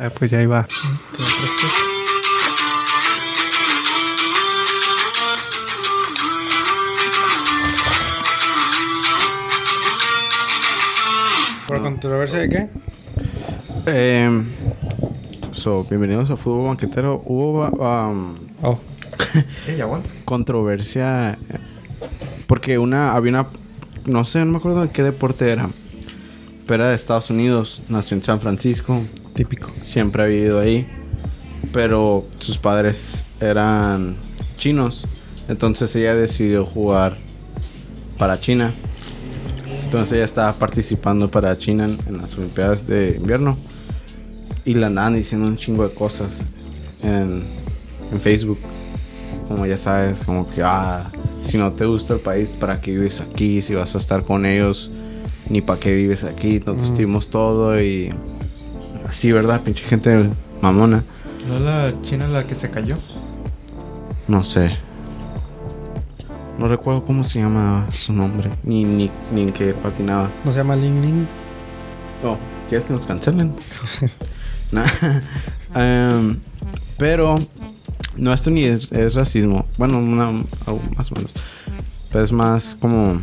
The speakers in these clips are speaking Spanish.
Ah, pues ya iba. ¿Por controversia de qué? Eh, so, bienvenidos a Fútbol Banquetero. Hubo um, Oh. Controversia porque una había una no sé, no me acuerdo de qué deporte era. Pero era de Estados Unidos, nació en San Francisco, Típico. siempre ha vivido ahí, pero sus padres eran chinos, entonces ella decidió jugar para China. Entonces ella estaba participando para China en, en las Olimpiadas de invierno y le andaban diciendo un chingo de cosas en, en Facebook. Como ya sabes, como que, ah, si no te gusta el país, ¿para qué vives aquí? Si vas a estar con ellos, ni para qué vives aquí. Nosotros Mm. tuvimos todo y así, ¿verdad? Pinche gente mamona. ¿No es la china la que se cayó? No sé. No recuerdo cómo se llama su nombre, ni, ni, ni en qué patinaba. ¿No se llama Ling Ling? Oh, ¿quieres que nos cancelen? Nah. Em, pero no, esto ni es, es racismo. Bueno, una, algo más o menos. Pero es más como...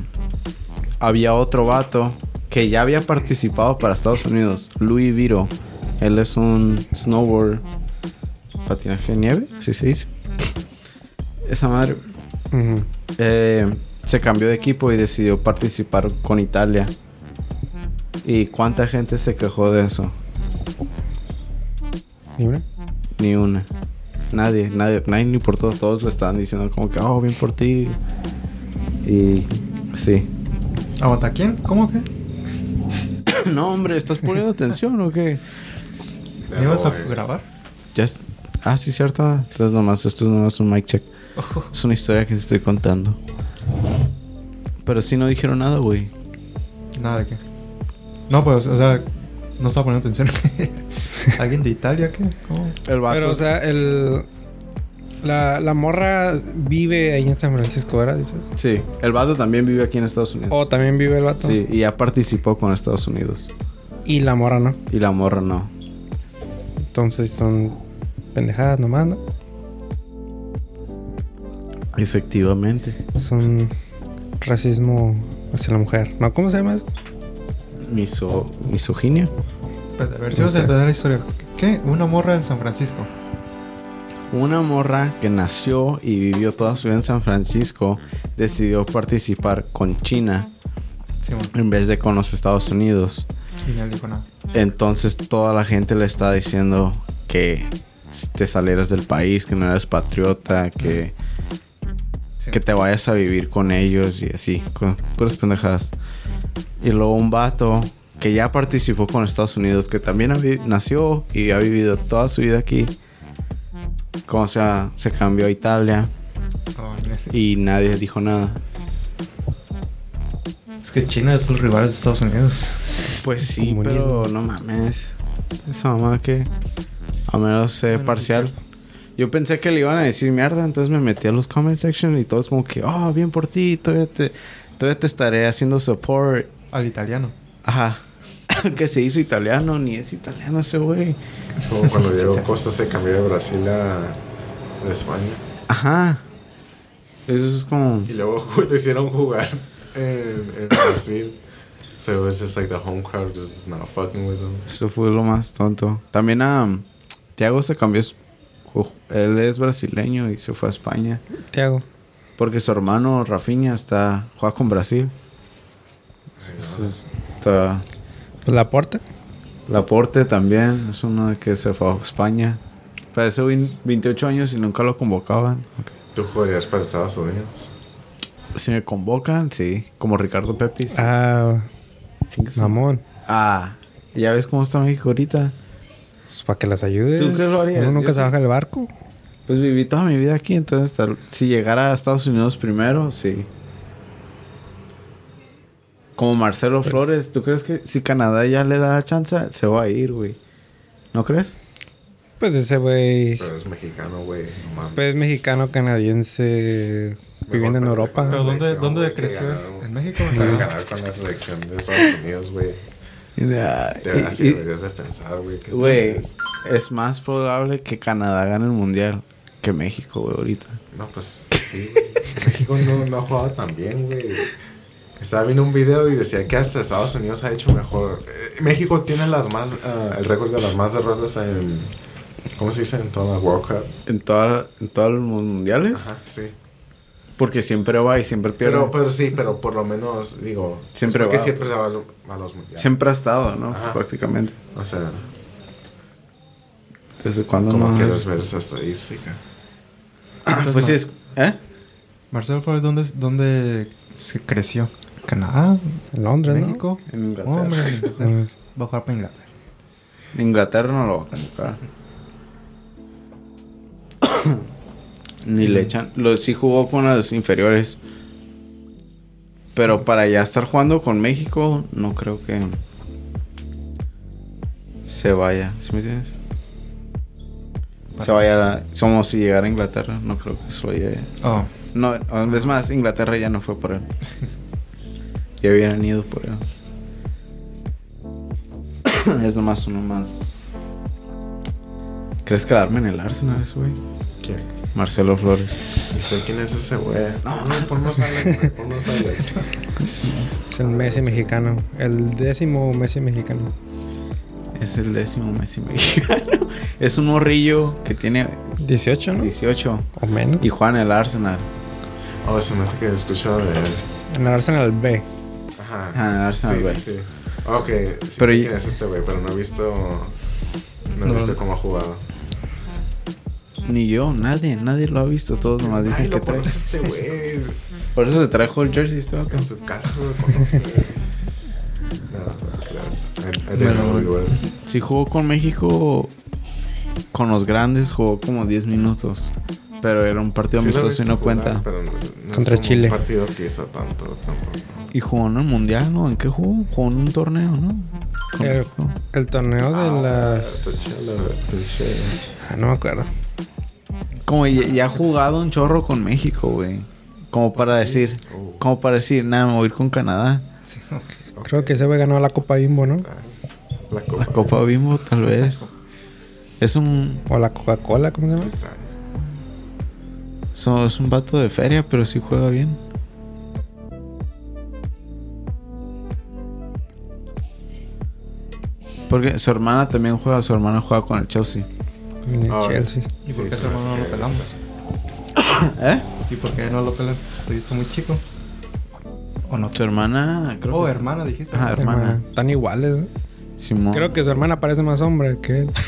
Había otro vato que ya había participado para Estados Unidos. Louis Viro. Él es un snowboard... Patinaje de nieve, así se dice. Esa madre... Eh, se cambió de equipo y decidió participar con Italia. ¿Y cuánta gente se quejó de eso? ¿Ni una? Ni una. Nadie, nadie, nadie ni por todos, todos le estaban diciendo como que, oh, bien por ti. Y sí. ¿Aguanta quién? ¿Cómo que? no, hombre, ¿estás poniendo atención o qué? ¿Me ibas a grabar? Ya es- Ah, sí, cierto. Entonces nomás, esto es nomás un mic check. Es una historia que te estoy contando. Pero sí no dijeron nada, güey. Nada de qué. No, pues, o sea, no estaba poniendo atención. ¿Alguien de Italia qué? ¿Cómo? El vato... Pero, o sea, el... La, la morra vive ahí en San Francisco, ¿verdad? Dices. Sí, el vato también vive aquí en Estados Unidos. O también vive el vato. Sí, y ya participó con Estados Unidos. Y la morra no. Y la morra no. Entonces son pendejadas nomás, ¿no? Efectivamente. Son racismo hacia la mujer. ¿No? ¿Cómo se llama eso? Miso, misoginia. Pues, a ver si vas a entender la historia. ¿Qué? Una morra en San Francisco. Una morra que nació y vivió toda su vida en San Francisco decidió participar con China Sí, bueno. en vez de con los Estados Unidos. Entonces toda la gente le está diciendo que te salieras del país, que no eres patriota, que, Sí. que te vayas a vivir con ellos y así, con puras pendejadas. Y luego un vato que ya participó con Estados Unidos, que también nació y ha vivido toda su vida aquí. Como sea, se cambió a Italia Oh, y nadie dijo nada. Es que China es los rivales de Estados Unidos. Pues sí, Comunismo. pero no mames. Esa mamá que a menos Bueno, sí, parcial. Yo pensé que le iban a decir mierda, entonces me metí a los comment section y todos como que, oh, bien por ti, todavía te, todavía te estaré haciendo support. Al italiano. Ajá. que se hizo italiano, ni es italiano ese güey. Es como cuando Diego Costa se cambió de Brasil a a España. Ajá. Eso es como... Y luego lo hicieron jugar en, en Brasil. So it was just like the home crowd just not fucking with him. Eso fue lo más tonto. También a Tiago se cambió. Él es brasileño y se fue a España. Tiago. Porque su hermano Rafinha está juega con Brasil. Sí, Eso ¿no? es- está la porta. Laporte también es uno que se fue a España. Güey, 28 años y nunca lo convocaban. ¿Tú jugarías para Estados Unidos? Si me convocan, sí. Como Ricardo Pepis. Ah, mamón. Ah, ya ves cómo está México ahorita. Pues para que las ayudes. ¿Tú qué lo harías? Uno nunca Yo se sí. baja del barco. Pues viví toda mi vida aquí, entonces tal- si llegara a Estados Unidos primero, sí. Como Marcelo Pues- Flores, ¿tú crees que si Canadá ya le da chance, se va a ir, güey? ¿No crees? Pues ese güey. Pero es mexicano, güey. No mames. Pues canadiense canadiense viviendo en Europa. con la ¿Pero dónde- selección, dónde creció? ganaron. ¿En México Para ganar con la selección de Estados Unidos, güey. Y- De verdad, sí y- deberías de pensar, güey. Güey, es más probable que Canadá gane el mundial que México, güey, ahorita. No, pues sí. México no, no ha jugado tan bien, güey. Estaba viendo un video y decía que hasta Estados Unidos ha hecho mejor. Eh, México tiene las más, ah, el récord de las más derrotas en, ¿cómo se dice? En toda la World Cup. En, toda, en todos los mundiales. Ajá, sí. Porque siempre va y siempre pierde. Pero, pero sí, pero por lo menos, digo, Siempre porque va. siempre se va a, lo- a los mundiales. siempre ha estado, ¿no? Ajá. Prácticamente. O sea, ¿Desde cuándo ¿cómo no? quieres ver esa estadística? pues sí, es... ¿Eh? Marcelo Flores, ¿dónde, ¿dónde se creció? ¿Canadá? En Londres, ¿no? ¿México? En Inglaterra. Hombre, en Inglaterra. va a jugar para Inglaterra. Inglaterra no lo va a convocar. Ni le echan. Lo, sí jugó con las inferiores. Pero para ya estar jugando con México, no creo que se vaya. ¿Sí me entiendes? Se vaya a, Somos si llegara a Inglaterra, no creo que se lo lleve. Oh, No, es más, Inglaterra ya no fue por él. ya hubieran ido por él. es nomás uno más. ¿Crees que la armen en el Arsenal güey? ¿Quién? Marcelo Flores. Ni sé quién es ese güey. No, no, ponnos a Alex, güey, ponnos a Alex. Es el Messi mexicano. El décimo Messi mexicano. Es el décimo Messi mexicano. es un morrillo que tiene 18, ¿no? 18 O menos. y juega en el Arsenal. Oh, se me hace que he escuchado de él. En el Arsenal B. Ajá. Ah, en el Arsenal, sí, güey. sí, sí. Ok, sí Pero y- es este güey, pero no he visto... No he No. visto cómo ha jugado. Ni yo, nadie, nadie lo ha visto. Todos nomás dicen que trae. este. Por eso se trajo el jersey este vato. En su casa lo conoce. No, Bueno. Si jugó con México, con los grandes, jugó como 10 minutos. Pero era un partido Sí amistoso y no jugar, cuenta. pero no- no es Contra Chile. Un partido que hizo tanto tampoco. Y jugó en el mundial, ¿no? ¿En qué jugó? Jugó en un torneo, ¿no? El, el torneo de Ah, las. Ah, no me acuerdo. Como ya, ya ha jugado un chorro con México, güey. Como para decir, Oh. como para decir, nada, me voy a ir con Canadá. sí. Creo que ese güey ganó la Copa Bimbo, ¿no? La copa. La Copa Bimbo, tal vez. Es un, O la Coca-Cola, ¿cómo se llama? so- es un vato de feria, pero sí juega bien. Porque su hermana también juega, su hermana juega con el Chelsea. Ah, Chelsea. ¿Y por Sí, qué me hermano no lo pelamos? ¿Eh? ¿Y por qué no lo pelamos? ¿Todavía está muy chico? ¿O no? Su hermana, creo Oh, que- hermana, dijiste. Ajá, hermana. Están iguales. ¿no? Simón. Creo que su hermana parece más hombre que él.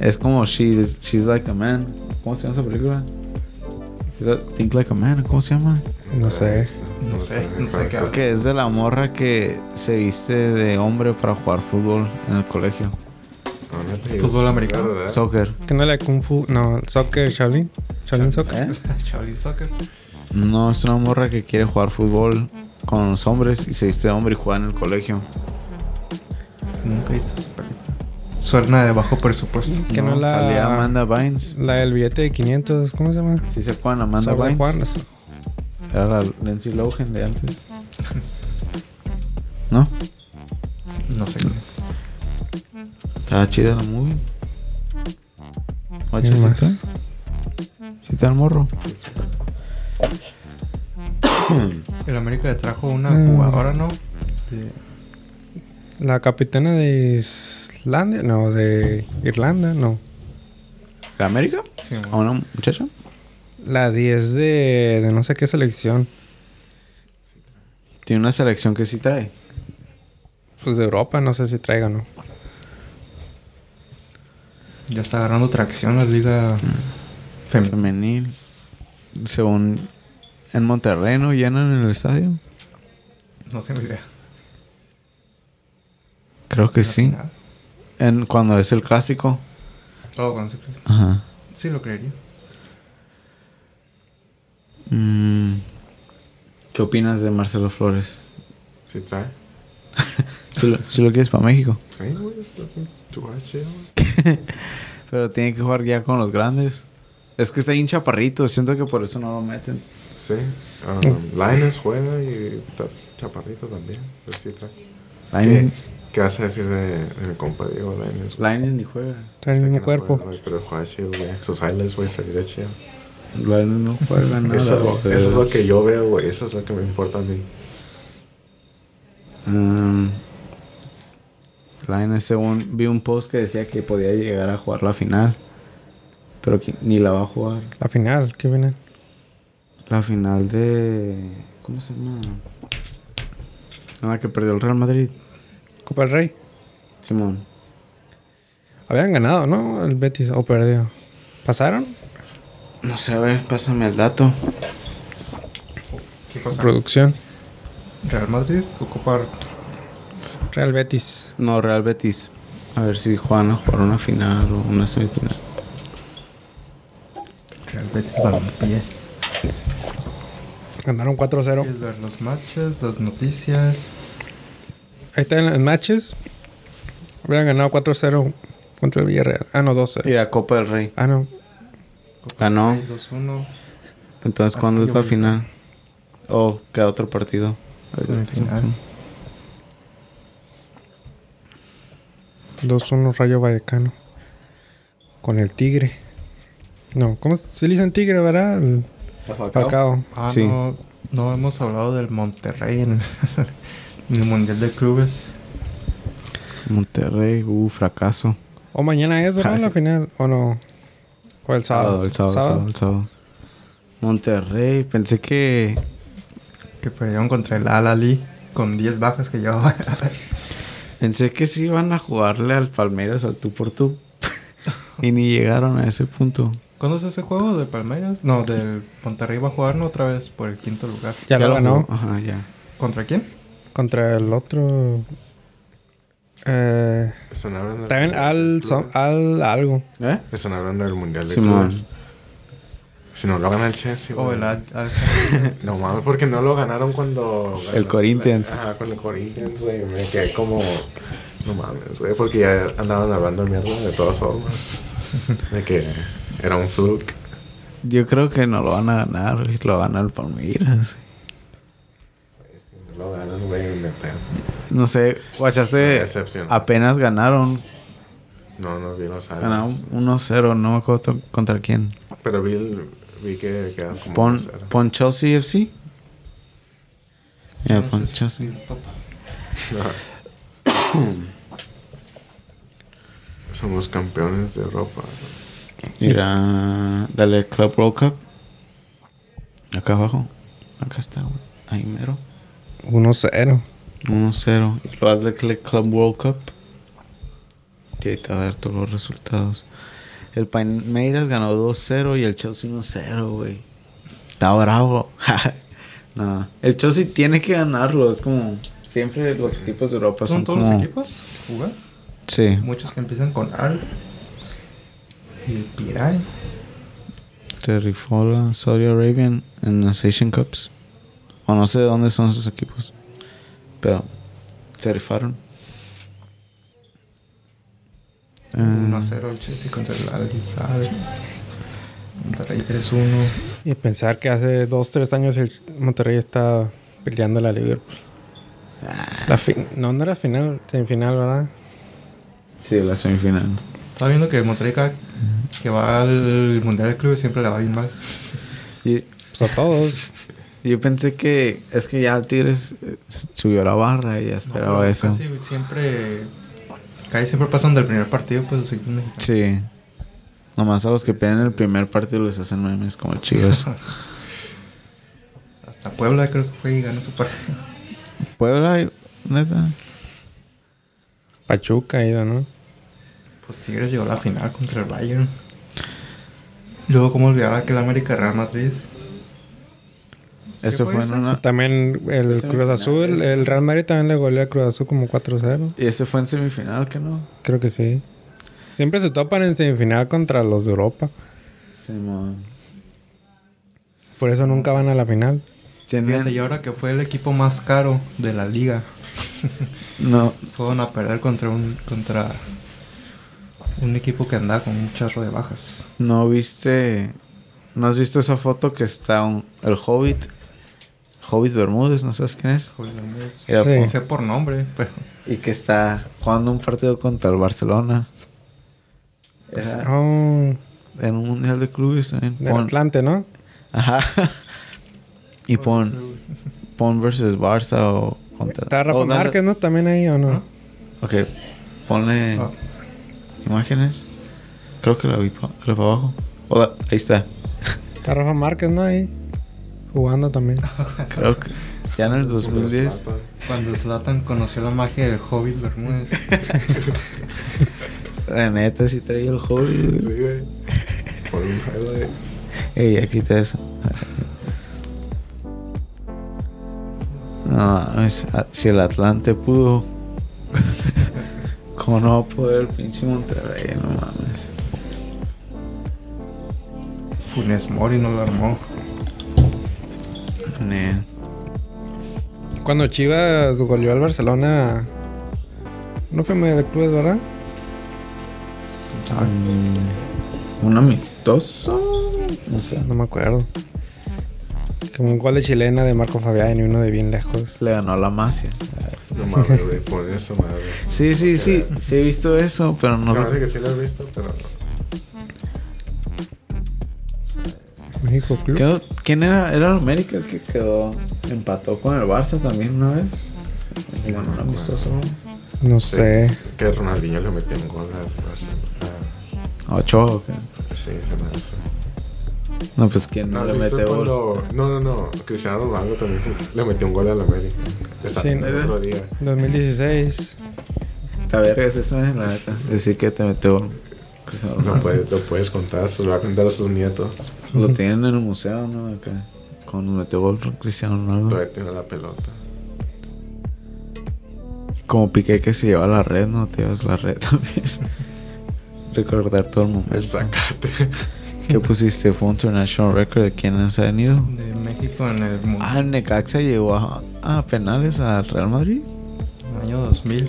Es como she's, she's like a man. ¿Cómo se llama esa película? Think like a man. ¿Cómo se llama? No sé. No sé, no sé qué Que es de la morra que se viste de hombre para jugar fútbol en el colegio. No, Fútbol es americano. verdad. Soccer. Que no le Kung Fu. No, Soccer Shaolin. Shaolin Soccer. ¿Eh? Shaolin Soccer. No, es una morra que quiere jugar fútbol con los hombres y se viste de hombre y juega en el colegio. Nunca he visto. Suena de bajo presupuesto. Que no la- Salía Amanda Bynes. La del billete de 500. ¿Cómo se llama? Sí se acuerdan, Amanda Sobre Bynes. Juan. Era la Lindsay Lohan de antes. ¿No? No sé quién es. Estaba chida la movie. ¿Quién más? Sí, está el morro. El América le trajo una Mm. jugadora, ¿no? De- La capitana de Islandia. No, de Irlanda. No. ¿De América? Sí, ¿A una muchacha? La 10 de, de no sé qué selección. Tiene una selección que sí trae. Pues de Europa, no sé si traiga o no. Ya está agarrando tracción la liga. Femenil. Según en Monterrey, ¿no? Llenan en el estadio. No tengo idea. Creo que sí. final. En, cuando es el clásico. Oh, cuando se- Ajá. Sí, lo creería. Mm, ¿Qué opinas de Marcelo Flores? Sí, trae. Si lo, si lo quieres para México. Sí, güey. Chido. Pero tiene que jugar ya con los grandes. Es que está ahí un chaparrito. Siento que por eso no lo meten. Sí. Um, Linus juega y está chaparrito también. Trae. Ahí- ¿Qué vas a decir de, de mi compa Diego? Lainez ni juega. Trae el mismo no cuerpo. juega, Pero juega chido, güey. Sus highlights, güey, se ve chido. No juega nada. Eso, es lo que yo veo, güey. Eso es lo que me importa a mí. Mm. Lainez, según vi un post que decía que podía llegar a jugar la final. Pero que ni la va a jugar. La final, ¿qué viene? La final de. ¿Cómo se llama? La que perdió el Real Madrid. Copa del Rey. Simón. Habían ganado, ¿no? El Betis, o perdió. ¿Pasaron? No sé, a ver, pásame el dato. ¿Qué cosa? Producción. Real Madrid ocupar. Real Betis. No, Real Betis. A ver si juegan a jugar una final o una semifinal. Real Betis Balompié. Ganaron 4-0. ¿Quieres ver los matches, las noticias? Ahí están los matches. Habían ganado 4-0 contra el Villarreal. Ah, no, 2-0. Y la Copa del Rey. Ah, no. Ganó. 2-1. Entonces, ¿cuándo es la final? ¿O queda otro partido? Semifinal. 2-1 Rayo Vallecano. Con el Tigre. No, ¿cómo se le dicen Tigre, verdad? El Falcao. Ah, Sí. no, no hemos hablado del Monterrey en, en el Mundial de Clubes. Monterrey, uh, fracaso. O mañana es, ¿verdad? La final. ¿O no? O el sábado. el sábado, el sábado, el sábado. Monterrey, pensé que. Que perdieron contra el Al-Ali con 10 bajas que llevaba. Pensé que sí iban a jugarle al Palmeiras al tú por tú. y ni llegaron a ese punto. ¿Cuándo es ese juego de Palmeiras? No, del Monterrey va a jugar ¿no? otra vez por el quinto lugar. Ya, lo ganó. jugó. Ajá, ya. ¿Contra quién? Contra el otro. Eh, Están hablando también al, son- al algo. ¿Eh? Están hablando del Mundial de Simón. Clubes. Si no lo gana el Chelsea, O el Al... No mames, porque no lo ganaron cuando... El Corinthians. Ajá, con el Corinthians, güey. Me quedé como... No mames, güey. Porque ya andaban hablando mierda de todas formas. De que era un fluke. Yo creo que no lo van a ganar, güey. Lo gana el Palmeiras. Si no lo ganan, güey. No sé, guachaste. Apenas ganaron. No, no vi los Ganaron años. 1-0, no me acuerdo contra quién. Pero vi, el- vi que quedan como... Pon, 1-0. pon Chelsea FC. Ya, no pon sé si- Chelsea. Somos campeones de Europa. Mira, dale Club World Cup. Acá abajo. Acá está, güey. Ahí mero. 1-0. 1-0. Y lo hazle Club World Cup. Y ahí te va a dar todos los resultados. El Palmeiras ganó 2-0 y el Chelsea 1-0, güey. Está bravo. no. El Chelsea tiene que ganarlo. Es como... Siempre los equipos de Europa son, ¿Son todos como... los equipos? Sí. Muchos que empiezan con Al. Y el Piray. Terrifola, Saudi Arabian en las Asian Cups. O no sé de dónde son sus equipos. Pero se rifaron. Eh, 1-0 el Chelsea contra el Al. Monterrey 3-1. Y pensar que hace 2-3 años el Monterrey está peleando la Liverpool. La fin- no, no era final, semifinal, ¿verdad? sí, la semifinal. Estaba viendo que Monterrey cada que va al Mundial de Clubes siempre le va bien mal. Y, Pues a todos. yo pensé que es que ya Tigres eh, subió la barra y ya esperaba pero eso. Casi siempre... Casi siempre pasan del primer partido, pues los equipos mexicanos. Sí. Nomás a los que pierden el primer partido les hacen memes como chivas. Hasta Puebla creo que fue y ganó su partido. Puebla, neta. Pachuca iba, ¿no? Pues Tigres llegó a la final contra el Bayern. Luego, ¿cómo olvidar aquel América Real Madrid? Eso fue fue en una. También el Cruz Azul, el Real Madrid también le goleó al Cruz Azul como 4-0. Y ese fue en semifinal, que no? Creo que sí. Siempre se topan en semifinal contra los de Europa. Simón. Por eso nunca van a la final. Fíjate, y ahora que fue el equipo más caro de la liga, No, fueron a perder contra un contra un equipo que andaba con un charro de bajas. no viste. ¿No has visto esa foto que está un- el Hobbit Hobbit Bermúdez, ¿no sabes quién es? Joder, Bermúdez. Era Sí. por- Sé por nombre, pero. Y que está jugando un partido contra el Barcelona. Era Oh, en un mundial de clubes también. del Pon- Atlante, ¿no? Ajá. y pon, pon versus Barça o contra. Está Rafa o dale- Márquez, ¿no? También ahí, ¿o no? Ok, ponle Ah. imágenes. Creo que la vi para abajo. O da- ahí está. Está Rafa Márquez, ¿no? Ahí. Jugando también. Creo que ya en el 2010. Cuando Zlatan conoció la magia del Hobbit Bermúdez. La neta sí traía el hobby. güey. Sí, güey. Por un highlight. Ey, ya quita eso. No, es- ah, si el Atlante pudo, ¿cómo no va a poder el pinche Monterrey? No mames. Funes Mori no lo armó. Ne. Cuando Chivas goleó al Barcelona. No fue medio de clubes, ¿verdad? Un amistoso. No sé. No me acuerdo. Como un gol de chilena de Marco Fabián y uno de bien lejos. Le ganó a la Masia. No mames, güey. Pon eso, madre. Sí, sí, sí. Sí he visto eso, pero no. Se me lo- hace que sí lo he visto, pero no. México Club. Quedó- ¿Quién era? ¿Era el América el que quedó? Empató con el Barça también una vez. En un amistoso. ¿no? No sé. Que Ronaldinho le metió un gol al Barcelona. Ocho. ¿o qué? Sí, se me hace. No, pues quién no, ¿No le mete gol. No, no, no. Cristiano Ronaldo también le metió un gol al América. Está Sí, el ¿no? otro día. 2016. La verga es eso, la neta. Decir que te metió. Cristiano No Ronaldo. puedes, lo puedes contar, se lo va a contar a sus nietos. Lo tienen en el museo, ¿no? Acá. Cuando metió gol Cristiano Ronaldo. Todavía tiene la pelota. Como Piqué que se lleva la red, ¿no? Te llevas la red también. Recordar todo el momento. El sacate. ¿Qué pusiste? ¿Fue un international record de quiénes han ido? De México en el mundo. Ah, el Necaxa llegó a, a penales al Real Madrid. En el año 2000.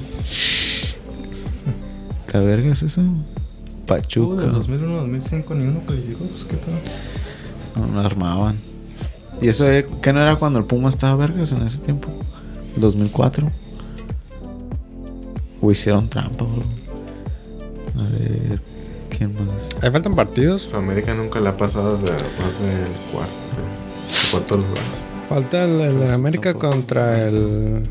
¿La verga es eso? Uh, Pachuca. del 2001 2005 ni uno calificó. Pues qué pedo. No, armaban. ¿Y eso eh, qué no era cuando el Puma estaba vergas en ese tiempo? 2004. O hicieron trampa, bro. A ver, ¿quién más? Ahí faltan partidos. Sudamérica nunca le ha pasado de más del cuarto, cuarto lugar. Falta el, el Pues, América tampoco. contra el.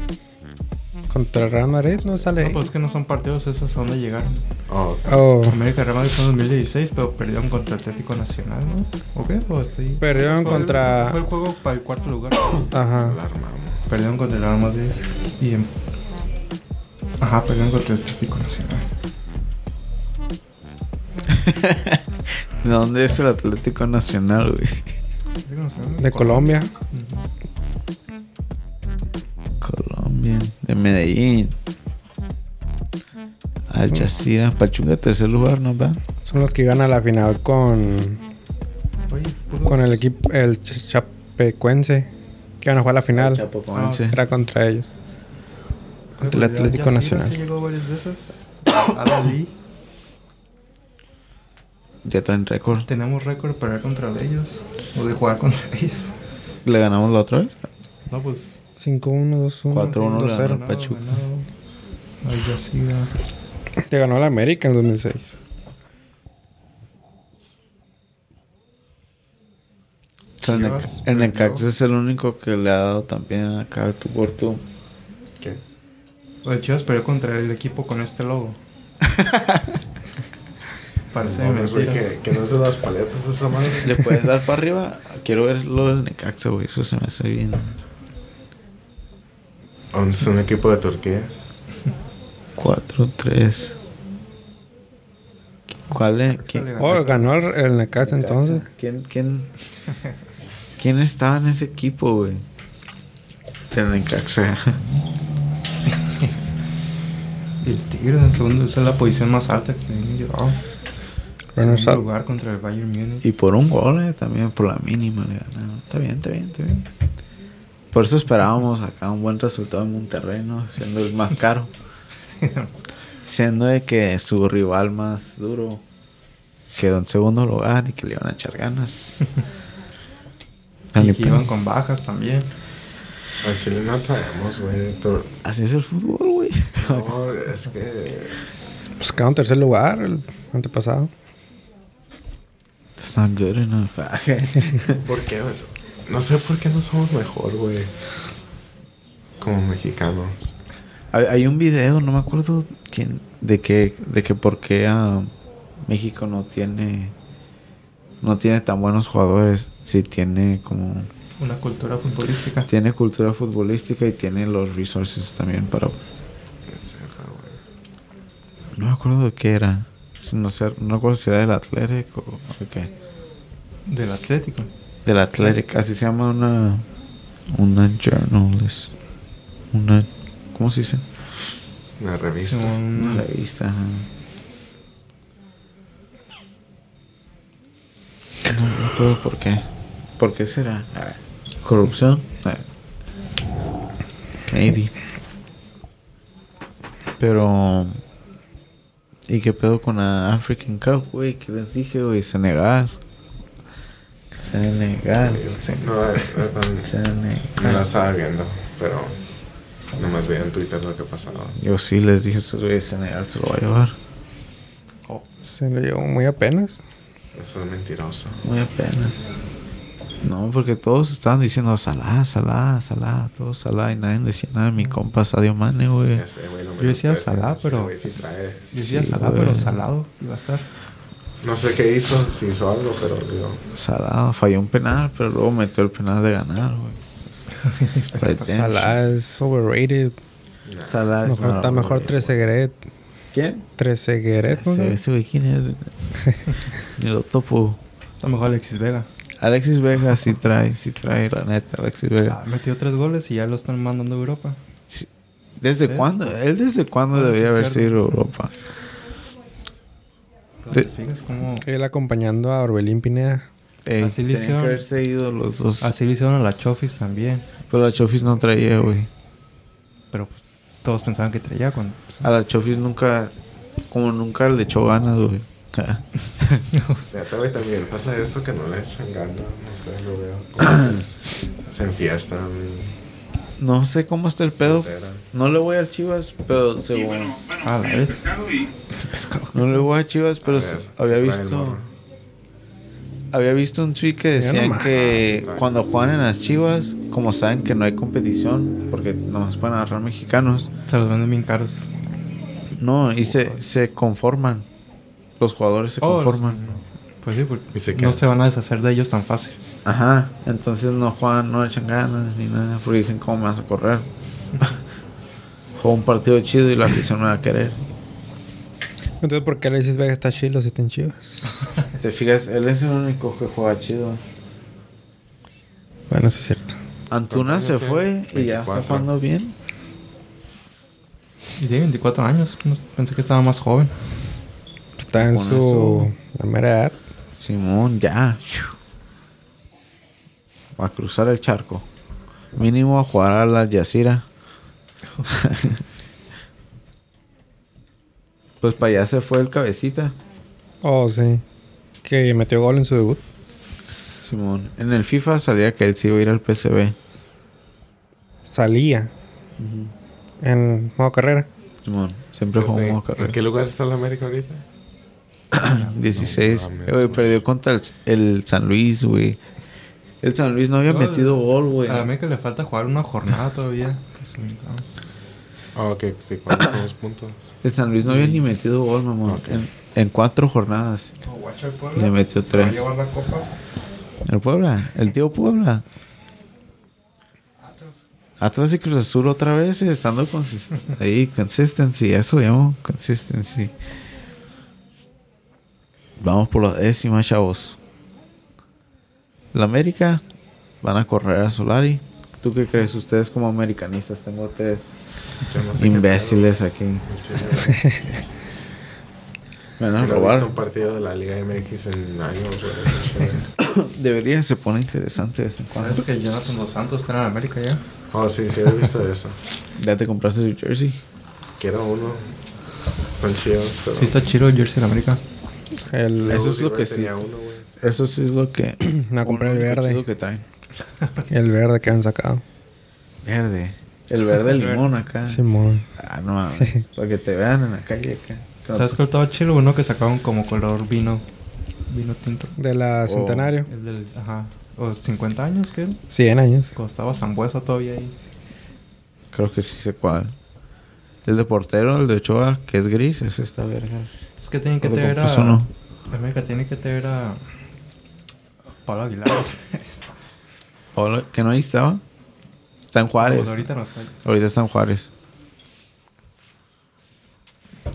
Contra Real Madrid, ¿no sale No, pues es que no son partidos esos a donde llegaron. Oh, Oh, América Real Madrid fue en 2016, pero perdieron contra Atlético Nacional, ¿no? ¿O qué? ¿O ahí? Perdieron Fue el- contra- Fue el juego para el cuarto lugar. ajá. perdieron contra el Real Madrid y en... Ajá, perdieron contra el Atlético Nacional. ¿De dónde es el Atlético Nacional, güey? De Colombia. Medellín. Al Jazeera, Pachuca, tercer lugar, ¿no? va? Son los que iban a la final con. Con el equipo. El Ch- Chapecuense. Que iban a jugar la final. Chapecoense. Era contra ellos. Contra el Atlético Nacional. sí llegó varias veces. A Dalí. Ya traen récord. Tenemos récord de perder contra ellos. O de jugar contra ellos. ¿Le ganamos la otra vez? No, pues... 5-1, 2-1. 4-1 le 2-0. ganó. ganado, Pachuca. Que ganó la América en el 2006. O sea, Chivas Neca- el. Necaxa es el único que le ha dado también acá tú por tú. ¿Qué? El Chivas perdió contra el equipo con este logo. Parece No, que, que no es de las paletas esa madre. ¿Le puedes dar para arriba? Quiero ver lo del Necaxa, güey. Eso se me hace bien. Aún es un equipo de Turquía. 4, 3. ¿Cuál es? ¿Quién, le ganó. Oh, ganó el, el Necaxa entonces. ¿Quién, quién, quién estaba en ese equipo, güey? Del Necaxa. El Tigre en el segundo, esa es la posición más alta que han llevado. Bueno, Segundo lugar contra el Bayern Múnich. Y por un gol, eh, también por la mínima le ganaron. Está bien, está bien, está bien. Por eso esperábamos acá un buen resultado en Monterrey, ¿no? Siendo el más caro. Siendo de que su rival más duro quedó en segundo lugar y que le iban a echar ganas. y que iban con bajas también. Chile no traemos, güey. Así es el fútbol, güey. No, es que. Pues quedó en tercer lugar el antepasado. That's not good enough. ¿Por qué? güey? No sé por qué no somos mejor, güey. Como mexicanos. hay, hay un video, no me acuerdo quién, de que, de que por qué ah, México no tiene, no tiene tan buenos jugadores. Si tiene como, Una cultura futbolística. tiene cultura futbolística y tiene los resources también para. Cerra, güey. No me acuerdo de qué era. No sé, no me acuerdo si era del Athletic o, o qué. Del Atlético. Del Athletic, así se llama una, una journalist. Una, ¿cómo se dice? Una revista. Sí, Una revista. ajá. No me acuerdo por qué. ¿Por qué será? ¿Corrupción? Maybe. Pero... ¿Y qué pedo con la African Cup, güey? ¿Qué les dije, güey? Senegal. Senegal. Sí, no, Senegal. no la estaba viendo, pero nomás veía en Twitter lo que pasaba. Yo sí les dije, "Esos güeyes Senegal se lo va a llevar. Se lo llevó muy apenas. Eso es mentiroso. Muy apenas. No, porque todos estaban diciendo Salah, Salah, Salah, todos Salah y nadie decía nada de mi compa Sadio Mane, güey. Yo decía Salah, pero-. Decía güey. pero salado iba a estar. No sé qué hizo, si hizo algo, pero digo, Salah falló un penal, pero luego metió el penal de ganar, güey. Redemption. Salah es overrated. nah. Salah es Mejor, está mejor Trezeguet. ¿Quién? Trezeguet, ¿no? Ese, güey, ¿quién es? Ni lo topo. Está mejor Alexis Vega. Alexis Vega sí trae, sí trae, la neta, Alexis Vega. Ah, metió tres goles y ya lo están mandando a Europa. Sí. ¿Desde ¿Eh? cuándo? Él desde cuándo Ah, sí, debería haber sido Europa. Pero De- te fijas cómo- Él acompañando a Orbelín Pineda. Ey, Así le tenían que hicieron. haberse ido los dos. Así le hicieron a la Chofis también. Pero la Chofis no traía, güey. Pero pues, todos pensaban que traía cuando. pues, A la Chofis nunca, como nunca le echó ganas, güey. Ah. Neta, güey, también pasa esto que no le echan ganas, no sé, lo veo. Se enfiestan. No sé cómo está el pedo. No le voy a Chivas, pero según... Ah, la vez. No le voy a Chivas, pero A se- ver, había visto... Había visto un tweet que decían que cuando juegan en las Chivas, como saben que no hay competición, porque nomás pueden agarrar mexicanos, Se los venden bien caros. no, y se, se conforman. Los jugadores se Oh, conforman. Pues sí, porque ¿Y se no se van a deshacer de ellos tan fácil. Ajá, entonces no juegan, no echan ganas ni nada, porque dicen, ¿cómo me vas a correr? Juego un partido chido y la afición me va a querer. Entonces, ¿por qué Alexis Vega está chilo si está en Chivas? Te fijas, él es el único que juega chido. Bueno, eso es cierto. Antuna se fue y ya está 24. jugando bien. Y tiene 24 años. No- Pensé que estaba más joven. Está en Con su eso- la mera edad. Simón, ya. A cruzar el charco. Mínimo a jugar a la Yacira. pues para allá se fue el cabecita. Oh, sí. Que metió gol en su debut. Simón. En el FIFA salía que él sí iba a ir al PCB. Salía en modo carrera. Simón. Siempre jugó ¿En- como ¿En carrera. qué lugar está la América ahorita? 16. No perdió contra el, el San Luis, güey. El San Luis no había No, metido gol, güey. A la América le falta jugar una jornada todavía. Se Ah, ok, pues sí, ¿cuántos son los puntos? El San Luis no había ni metido gol, mamón. Ok. En, en cuatro jornadas. Le metió tres. la copa? El Puebla, el tío Puebla. Atlas y Cruz Azul otra vez, eh, estando consist ahí, consistency, eso llamo consistency. Vamos por la décima, chavos. La América van a correr a Solari. ¿Tú qué crees? Ustedes como americanistas, tengo tres no sé qué imbéciles aquí. Me van a robar. visto un partido de la Liga MX en años. Debería, se pone interesante de vez en cuando. ¿Sabes que Jonathan Dos Santos está en la América ya? Oh, sí, sí, he visto eso. ¿Ya te compraste su jersey? Quiero uno. Tan chido, pero... Sí, está chido el jersey de la América. El, Eso es lo que tenía sí. uno, güey. Eso sí es lo que... Me compré el verde. chido que traen. el verde que han sacado. Verde. El verde El verde. limón acá. Simón. Ah, no mames. Para que te vean en la calle acá. ¿Sabes cuál estaba chido? Uno que sacaban como color vino. Vino tinto. De la Oh. Centenario. El del. Ajá. O 50 años, ¿qué? era? 100 años. Costaba Zambuesa todavía ahí. Creo que sí sé cuál. El de portero, el de Ochoa, que es gris, es esta verga. Es que tienen que tener a. compró uno. América tiene que tener a. Pablo Aguilar. Hola, que no ahí estaba. Está en Juárez. Pues ahorita no está. Ahorita está en Juárez.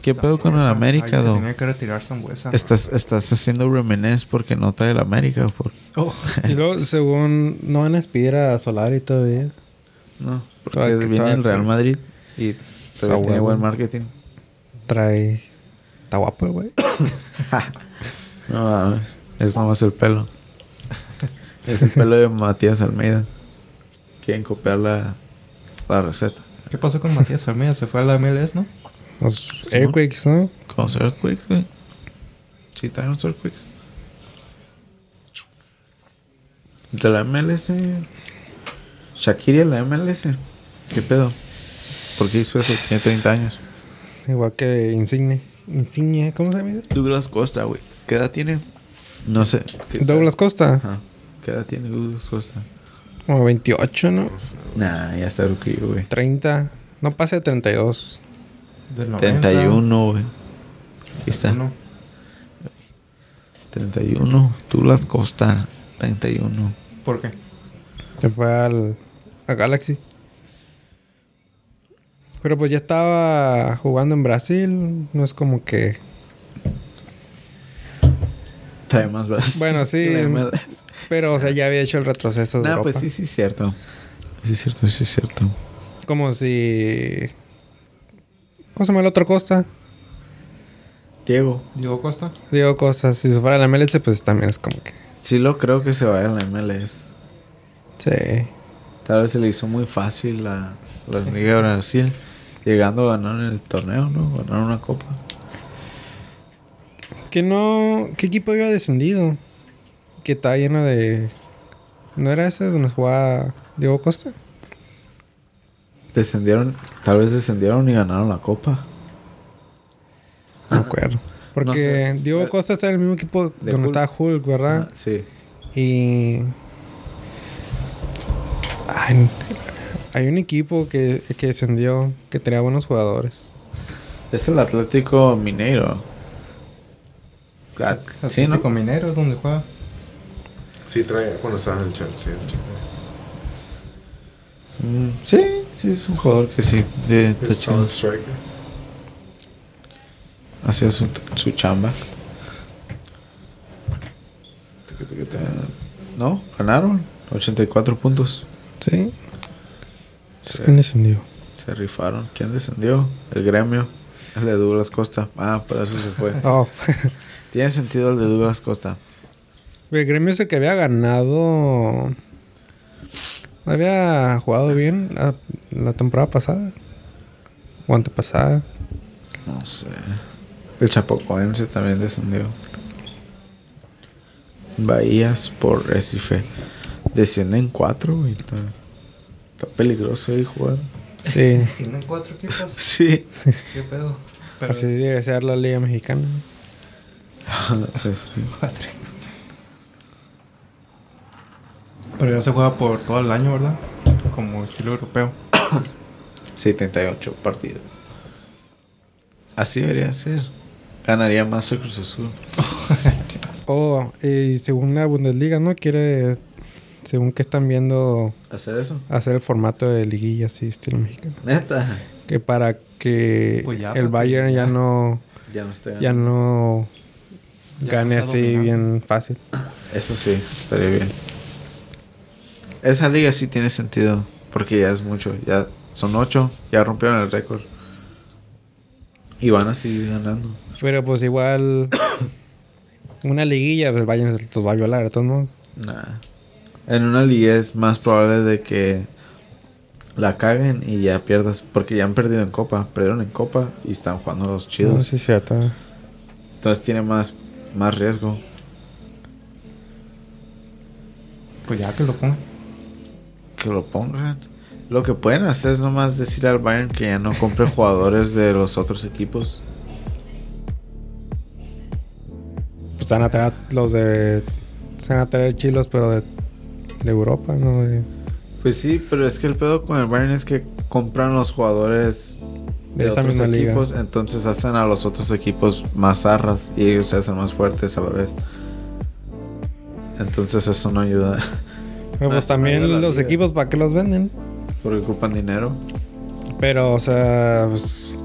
¿Qué pedo con el Zambuesa. América, se do? tenía que retirar Zambuesa. Estás, estás haciendo reminisce porque no trae el América. Por... Oh. Y luego, según, no van a despedir a Solari todavía. No, porque Todavía viene el Real Madrid y todavía tiene buen marketing. Trae. Está guapo el güey. No mames, es nomás el pelo. Es el pelo de Matías Almeida. Quieren copiar la, la receta. ¿Qué pasó con Matías Almeida? Se fue a la MLS, ¿no? Los Simón. Airquakes, ¿no? Con los Earthquakes, güey. Sí, traen los Earthquakes. De la MLS. Shakira, la MLS. ¿Qué pedo? ¿Por qué hizo eso? Tiene 30 años. Igual que Insigne. Insigne, ¿cómo se llama? Douglas Costa, güey. ¿Qué edad tiene? No sé. ¿Qué Douglas sabe? Costa. Ajá. ¿Qué edad tiene Douglas Costa? Como 28, ¿no? Nah, ya está ruquillo, güey. 30. No pase de 32. Del 90. 31, güey. Aquí está. Uno. 31. Douglas Costa. 31. ¿Por qué? Se fue al, a Galaxy. Pero pues ya estaba jugando en Brasil. No es como que. Trae más brazos. Bueno, sí. Pero, o sea, ya había hecho el retroceso de Nah, Europa. pues sí, sí, es cierto. Sí, es cierto, sí, es cierto. Como si. ¿Cómo se llama el otro Costa? Diego. Diego Costa. Digo cosas. Si se fuera a la MLS, pues también es como que. Sí lo creo que se vaya a la MLS. Sí. Tal vez se le hizo muy fácil la, la Liga de Brasil. Llegando a ganar el torneo, ¿no? Ganar una copa. Que no. ¿Qué equipo había descendido? Que está lleno de. ¿No era ese donde jugaba Diego Costa? Descendieron, tal vez descendieron y ganaron la copa. No me acuerdo. Porque sé. Diego Pero- Costa está en el mismo equipo De donde Hulk. está Hulk, ¿verdad? Ah, sí. Y. Ay, hay un equipo que, que descendió que tenía buenos jugadores. Es el Atlético Mineiro. Ah, sí, ¿no? Atlético Minero es donde juega. Sí, trae cuando estaba en el Chelsea. Mm, sí, sí, es un jugador que sí. De, de Es chido. solid striker. Hacía su, su chamba. No, ganaron. 84 puntos. ¿Sí? Sí. ¿Quién descendió? Se rifaron. ¿Quién descendió? El gremio. El de Douglas Costa. Ah, por eso se fue. Oh. Tiene sentido el de Douglas Costa. el gremio es el que había ganado. Había jugado bien la, la temporada pasada. O antepasada. No sé. El Chapocoense también descendió. Bahías por Recife. Descienden cuatro, güey. Está, está peligroso ahí jugar. Sí. ¿Tienen cuatro equipos? Sí. ¿Qué pedo? Pero Así es- debe ser la Liga Mexicana. Pues. Pero ya se juega por todo el año, ¿verdad? Como estilo europeo. 78 partidos. Así debería ser. Ganaría más el Cruz Azul. Oh, y según la Bundesliga, ¿no? Quiere, según que están viendo, ¿Hacer eso? hacer el formato de liguilla así, estilo mexicano. Neta. Que para que Pues ya, el Bayern ya ya- no, Ya no está ya no gane no así dominando. bien fácil. Eso sí, estaría bien. Esa liga sí tiene sentido. Porque ya es mucho. Ya son ocho. Ya rompieron el récord. Y van a seguir ganando. Pero pues igual, una liguilla, pues se los va a violar de todos modos. Nah. En una liga es más probable de que la caguen y ya pierdas. Porque ya han perdido en Copa. Perdieron en Copa y están jugando los No, chidos. sí, es cierto. Entonces tiene más, más riesgo. Pues ya que lo pongan. Que lo pongan. Lo que pueden hacer es nomás decir al Bayern que ya no compre jugadores de los otros equipos. Pues van a traer los de. Se van a traer chilos, pero de, de Europa, ¿no? De, Pues sí, pero es que el pedo con el Bayern es que compran los jugadores de, De esa otros misma liga. equipos, entonces hacen a los otros equipos más zarras y ellos se hacen más fuertes a la vez. Entonces eso no ayuda Pero pues también los liga. equipos, ¿para qué los venden? porque ocupan dinero. Pero, o sea, pues.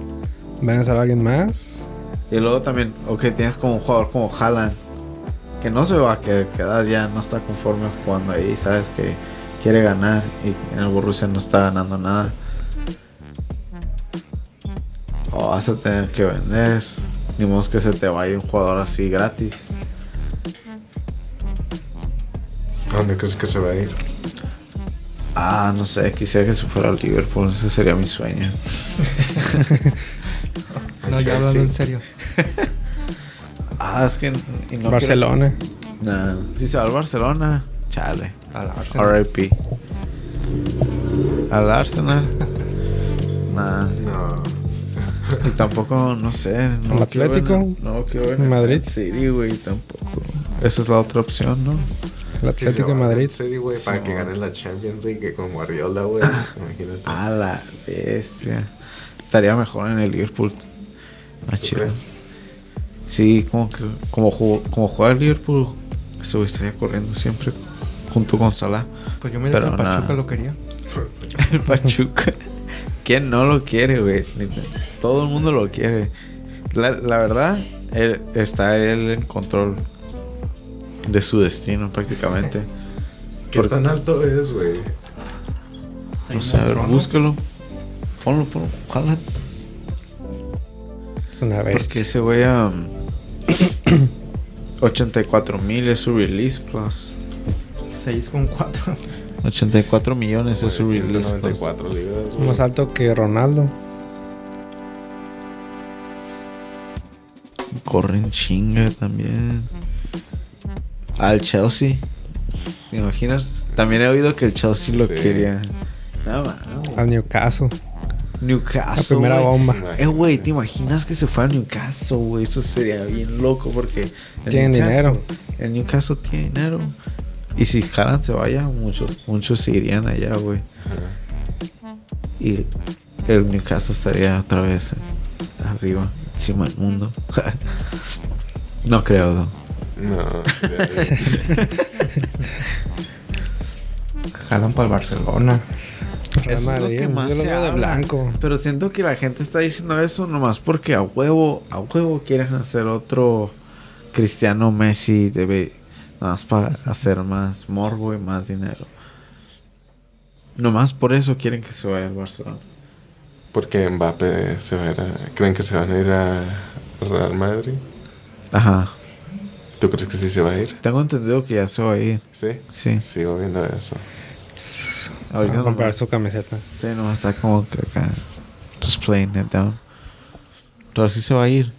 ¿Vendes a alguien más? Y luego también, ok, tienes como un jugador como Haaland, que no se va a querer quedar ya, no está conforme jugando ahí, sabes que quiere ganar y en el Borussia no está ganando nada. O vas a tener que vender, ni modo que se te vaya un jugador así gratis. ¿A dónde crees que se va a ir? Ah, no sé, quisiera que se fuera al Liverpool, ese sería mi sueño. No, ya hablando en serio. Ah, es que y no Barcelona. quiero- Nah, si se va al Barcelona, chale. A la Arsenal. R.I.P. Al Arsenal. Nah. No. Y tampoco, no sé. No ¿Al quiero Atlético? no quiero ver ¿Madrid? Sí, güey, tampoco. Esa es la otra opción, ¿no? El Atlético de Madrid. Sí, güey, para que no. gane la Champions League que con Guardiola, güey. Imagínate. A la bestia. Estaría mejor en el Liverpool. Más ¿Tú chido. Sí, como que como, jugó- como juega el Liverpool, güey estaría corriendo siempre junto con Salah. Pues yo me que Pero el Pachuca nada. lo quería. El Pachuca. ¿Quién no lo quiere, güey? Todo el mundo lo quiere. La, la verdad, él, está él en control de su destino prácticamente. ¿Qué Porque- tan alto es, güey? No sé, a ver, búscalo. Ponlo, ponlo. Ojalá. Una vez. Porque ese güey a 84 mil es su release plus. 6 con 4. 84 millones es su release plus. 194 libras, güey. Más alto que Ronaldo. Corren chinga también. Al Chelsea. ¿Te imaginas? También he oído que el Chelsea lo Sí. quería. No. Al Newcastle. Newcastle. La primera bomba. Eh, güey, ¿te imaginas que se fue a Newcastle, güey? Eso sería bien loco porque... Tienen Newcastle- dinero. El Newcastle tiene dinero. Y si Haaland se vaya, muchos, muchos se irían allá, güey. Ajá. Y el Newcastle estaría otra vez eh, arriba, encima del mundo. no creo, no. No. Jalan para el Barcelona. Es lo que más se de habla. blanco. Pero siento que la gente está diciendo eso nomás porque a huevo, a huevo quieren hacer otro Cristiano Messi debe nomás para hacer más morbo y más dinero. Nomás por eso quieren que se vaya al Barcelona. Porque Mbappé se va a ir a... ¿Creen que se van a ir a Real Madrid? Ajá. ¿Tú crees que sí se va a ir? Tengo entendido que ya se va a ir. Sí. Sí. Sigo viendo eso. Ahorita a comprar nomás- su camiseta. Sí, no está como que acá. Just playing it down. Pero sí se va a ir.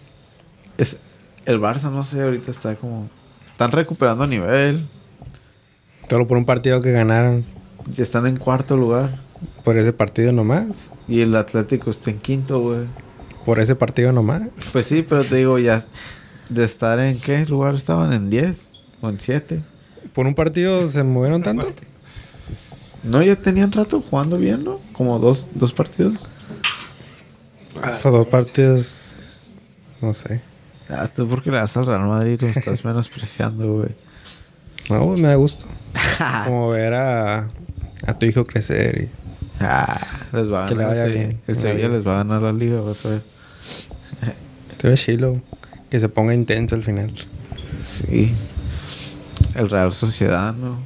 Es, el Barça, no sé, ahorita está como. Están recuperando nivel. Solo por un partido que ganaron. Ya están en cuarto lugar. Por ese partido nomás. Y el Atlético está en quinto, güey. Por ese partido nomás. Pues sí, pero te digo, ya. De estar en qué lugar estaban? ¿En 10? ¿O en 7? Por un partido se movieron tanto. No, ya tenían rato jugando bien, ¿no? Como dos, dos partidos. Esos dos partidos. No sé. Ah, tú porque le das al Real Madrid lo estás menospreciando, güey. No, pues, me da gusto. Como ver a, a tu hijo crecer. Y, Ah, les va a Que le ganar. vaya el Sevilla. bien. El Sevilla les va a ganar la liga, vas a ver. te ve chilo. Que se ponga intenso al final. Sí. El Real Sociedad, ¿no?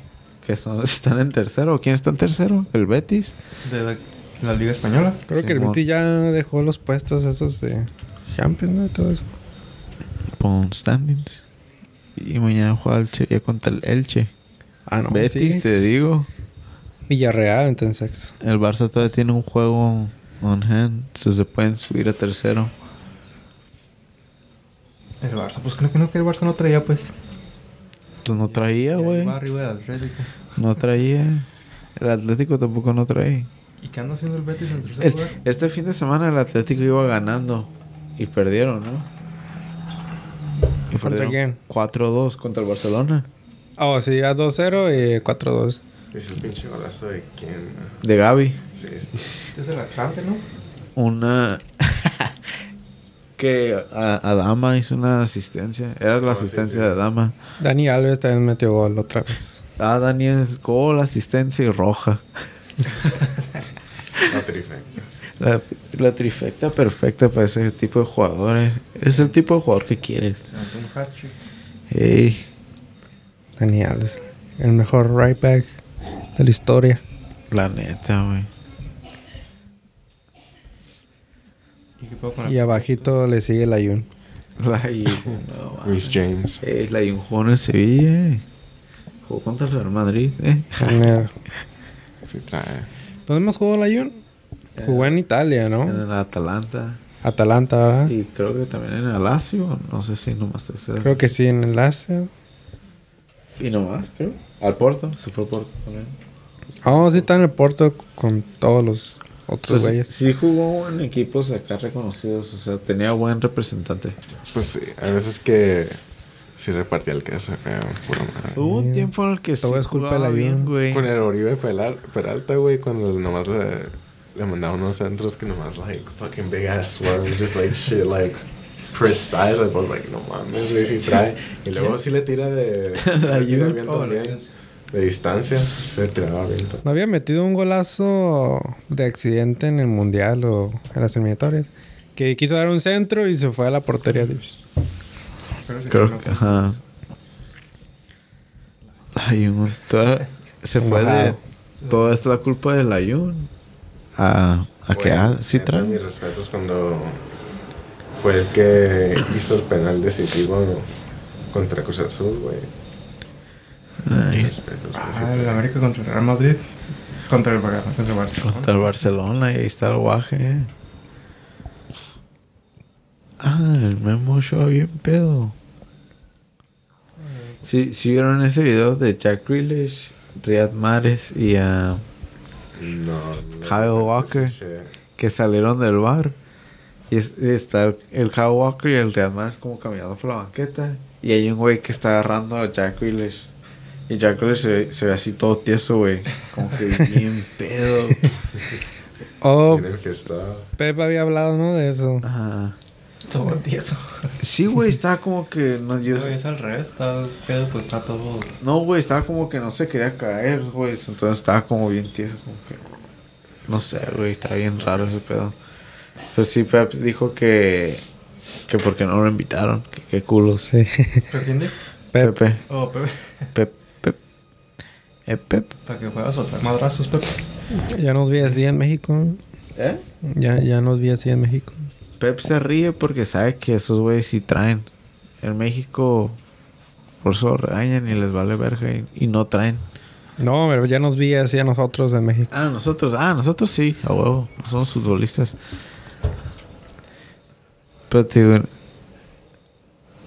Que son, están en tercero. ¿Quién está en tercero? ¿El Betis? De la, la Liga Española. Creo que el. Viti ya dejó los puestos esos de Champions, ¿no? Y todo eso. Con standings. Y mañana juega el Sevilla contra el Elche. Ah, no. Betis, sí. te digo. Villarreal, entonces. El Barça todavía tiene un juego on hand. So se pueden subir a tercero. El Barça, pues creo que no que el Barça no traía, pues. Pues no traía, güey. Va arriba del Atlético. No traía. El Atlético tampoco no trae. ¿Y qué anda haciendo el Betis en tercer El- lugar? este fin de semana el Atlético iba ganando y perdieron, ¿no? Y ¿Contra quién? 4-2 contra el Barcelona. Oh, sí, a 2-0 y 4-2. Es el pinche golazo de quién. De Gaby. Sí, este. Este es el Atlante, ¿no? Una... que a- Adama hizo una asistencia. Era la Oh, sí, asistencia sí. de Adama. Dani Alves también metió gol otra vez. Ah, Daniel, gol, asistencia y roja. No. La, la trifecta perfecta para ese tipo de jugadores. Es el tipo de jugador que quieres. Se aventó un hat-trick. Ey, Dani Alves. El mejor right back de la historia. la neta, güey. ¿Y abajito le sigue el Ayun. La Jun, no. Reece James. Ey, la Jun jugó en el Sevilla. eh. Jugó contra el Real Madrid, eh. Sí, trae. ¿Dónde más jugó el Ayun? Jugó en Italia, En ¿no? el Atalanta. Atalanta, ¿verdad? Y creo que también en el Lazio. No sé si nomás tercera. Creo que sí, en el Lazio. Y nomás, creo. Al Porto. Se fue al Porto también. Oh, sí está en el Porto con todos los otros güeyes. sí, sí jugó en equipos acá reconocidos. O sea, tenía buen representante. Pues sí, hay veces que sí repartía el queso, madre. Hubo un tiempo en el que Todo sí es culpa jugaba de la bien, güey. Con el Oribe Peralta, güey, cuando nomás le, le mandaba unos centros que nomás, like, fucking big ass swerve, just like shit, like, precise. I was like, no mames, güey, si trae. Y luego sí le tira de. sí La le tira Jun. bien Oh, también. De distancia, se le tiraba bien. ¿No había metido un golazo de accidente en el Mundial o en las eliminatorias? Que quiso dar un centro y se fue a la portería. Creo que Creo sí, que, ¿no? ajá. Ayun. toda- se fue de. Esto es la culpa del Ayun. A, a que ah, sí trae. Mis respetos cuando fue el que hizo el penal decisivo contra Cruz Azul, güey. Ah, el. América contra el Real Madrid. Contra el, contra el Barcelona. Contra el Barcelona y ahí está el guaje. Ah, el Memo Show bien pedo. Sí, sí vieron ese video de Jack Grealish, Riyad Mahrez y a no, Kyle no Walker. escuché. que salieron del bar. Y es- y está el, el Kyle Walker y el Riyad Mahrez como caminando por la banqueta. Y hay un güey que está agarrando a Jack Grealish. Y Jack Grealish se, se ve así todo tieso, güey. Como que bien pedo. Oh, Bien enfiestado. Pep había hablado, ¿no? De eso. Ajá. Todo tieso. Sí, güey, estaba como que no, yo Güey, es al revés. Está el pedo, pues está todo. no, güey, estaba como que no se quería caer, güey. Entonces estaba como bien tieso, como que no sé, güey, está bien raro ese pedo. Pues sí, Pep dijo que que porque no lo invitaron, que qué culos. Sí. ¿Pero quién dijo? Pep. Pepe, Oh, Pepe. Pep, Pep. Eh, Pep. Para que puedas soltar madrazos, Pepe. Ya nos vi así en México. ¿Eh? Ya, ya nos vi así en México. Pep se ríe porque sabe que esos güeyes sí traen. En México por eso regañan y les vale verga y, y no traen. No, pero ya nos vi así a nosotros en México. Ah, nosotros, ah, nosotros sí, a huevo, somos futbolistas. Pero te digo,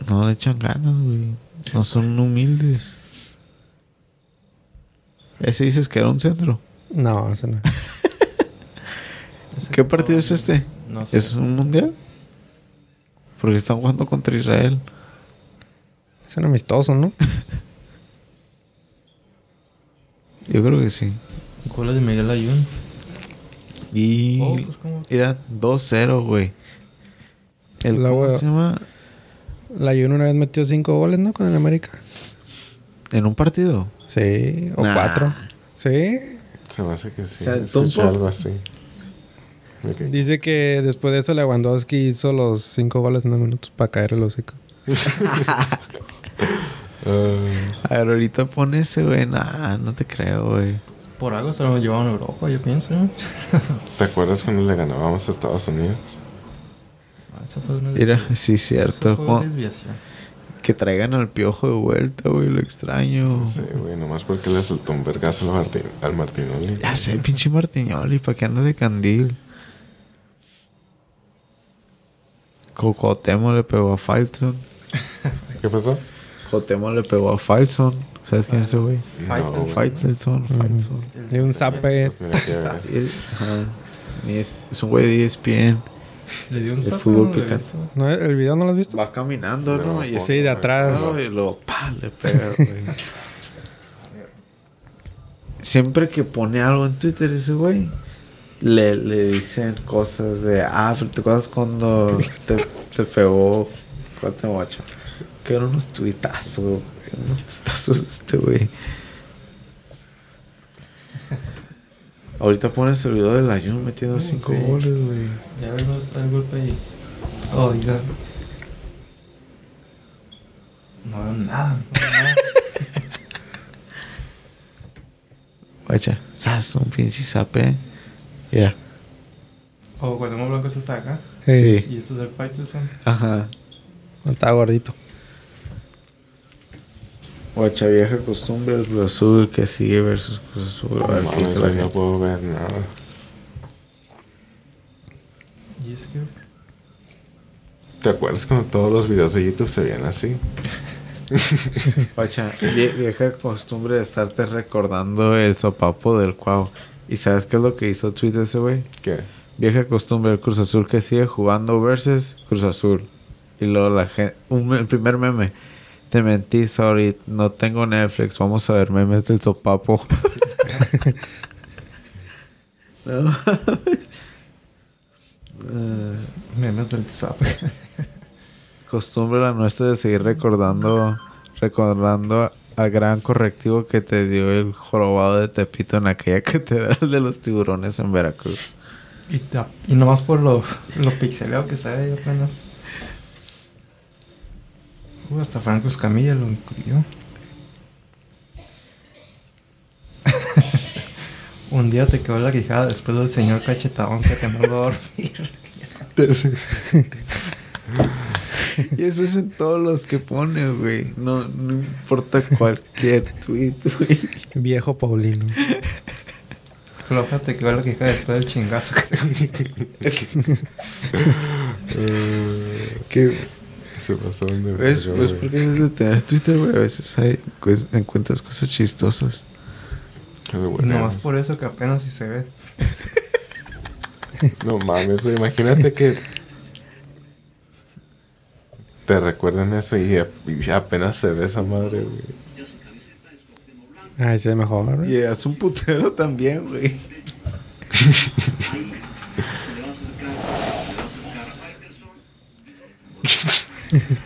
no le echan ganas, güey. No son humildes. Ese dices que era un centro. No, eso no. ¿Qué partido es este? No sé. ¿Es un mundial? Porque están jugando contra Israel. Es un amistoso, ¿no? Yo creo que sí. Goles de Miguel Ayun. Y Oh, pues, era 2-0, güey. El, La ¿Cómo se llama? La Jun una vez metió cinco goles, ¿no? Con el América. ¿En un partido? Sí, o Nah. cuatro. Sí. Se me hace que sí. O sea, algo así. Dice que después de eso Lewandowski hizo los cinco goles en dos minutos para caer el hocico. Ah, A ver, ahorita pone ese, güey. Nah, no te creo, güey. Por algo se lo llevaron a Europa, yo pienso. ¿Te acuerdas cuando le ganábamos a Estados Unidos? Ah, esa fue una Mira, desviación. sí, cierto. Fue desviación. Que traigan al piojo de vuelta, güey. Lo extraño. Sí, güey, nomás porque le soltó un vergazo al, Martin, al Martinoli. Ya sé, pinche Martiñoli. ¿Para qué anda de candil? Cocotemo le pegó a Falson. ¿Qué pasó? Jotemo le pegó a Falson. ¿Sabes quién es ese güey? No, Faitelson. Y un zape. Es, un güey de ESPN. Le dio un El zape, fútbol picante. ¿No, ¿El video no lo has visto? Va caminando, ¿no? No, Y Sí, de atrás. Y luego, pa, le pega, güey. Siempre que pone algo en Twitter ese güey, le, le dicen cosas de, ah, pero ¿te acuerdas cuando te, te pegó? Que eran unos tuitazos, unos tuitazos este güey. Ahorita pones el video del Ayun metiendo Sí, cinco sí. goles, güey. Ya no está el golpe ahí. Oh, mira. No veo nada, no. Guacha, ¿sabes? Un pinche. Mira. Oh, Guatemala Blanco eso está acá. Sí. Y esto es el Faitelson. Ajá. Está gordito. Guacha vieja costumbre el Cruz Azul que sigue versus Cruz Azul. No ver mames, la no gente. puedo ver nada. Y es que. ¿Te acuerdas cuando todos los videos de YouTube se veían así? Guacha, vie- vieja costumbre de estarte recordando el sopapo del Cuau. ¿Y sabes qué es lo que hizo Twitter ese güey? ¿Qué? Vieja costumbre el Cruz Azul que sigue jugando versus Cruz Azul. Y luego la gente... Un, el primer meme. Te mentí, sorry. No tengo Netflix. Vamos a ver memes del sopapo. no. Eh, Memes del zape. costumbre la nuestra de seguir recordando recordando al gran correctivo que te dio el jorobado de Tepito en aquella catedral de los tiburones en Veracruz. y, ta- y nomás por lo, lo pixeleado que se ve apenas. Uh, hasta Franco Escamilla lo incluyó. Un día te quedó la quijada después del señor cachetadón que te mandó a dormir. Y eso es en todos los que pone, güey. No, no importa cualquier tweet, güey. Viejo Paulino. Floja te quedó la quijada después del chingazo que Que, Se pasó de ¿Ves? Pues porque es de tener Twitter, güey. A veces hay, pues, encuentras cosas chistosas. Bueno. nomás por eso que apenas si se ve. No mames, güey. Imagínate que te recuerden eso y, y apenas se ve esa madre, güey. Ay, se ve mejor. güey. Y es un putero también, güey.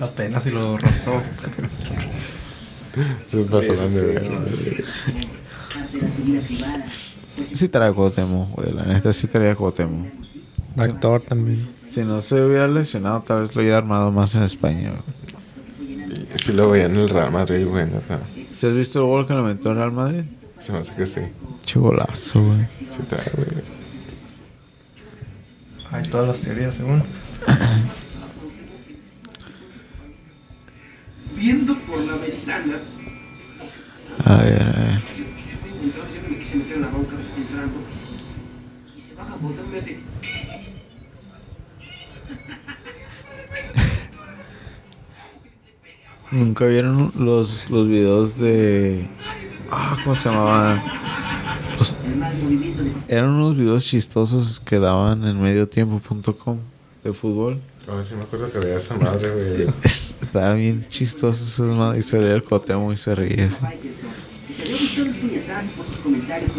Apenas si lo rozó. Sí. Sí trae Cuauhtémoc, güey. La neta sí traía Cuauhtémoc. Actor también. Si no se hubiera lesionado, tal vez lo hubiera armado más en España, güey. Y Sí lo veía en el Real Madrid, güey, neta. ¿Si has visto el gol que le metió el Real Madrid? Se me hace que sí. Che golazo, güey. Sí trae, güey. Hay todas las teorías según. Viendo por la ventana, A ver, a ver. ¿Nunca vieron los, los videos de... Ah, ¿cómo se llamaban? Los- eran unos videos chistosos que daban en mediotiempo.com de fútbol. Ver si me acuerdo que veía esa madre, güey. Estaba bien chistoso esas madres. Y se leía el cotemo y se ríe así. Faitelson. Y se había visto el puñetazo por sus comentarios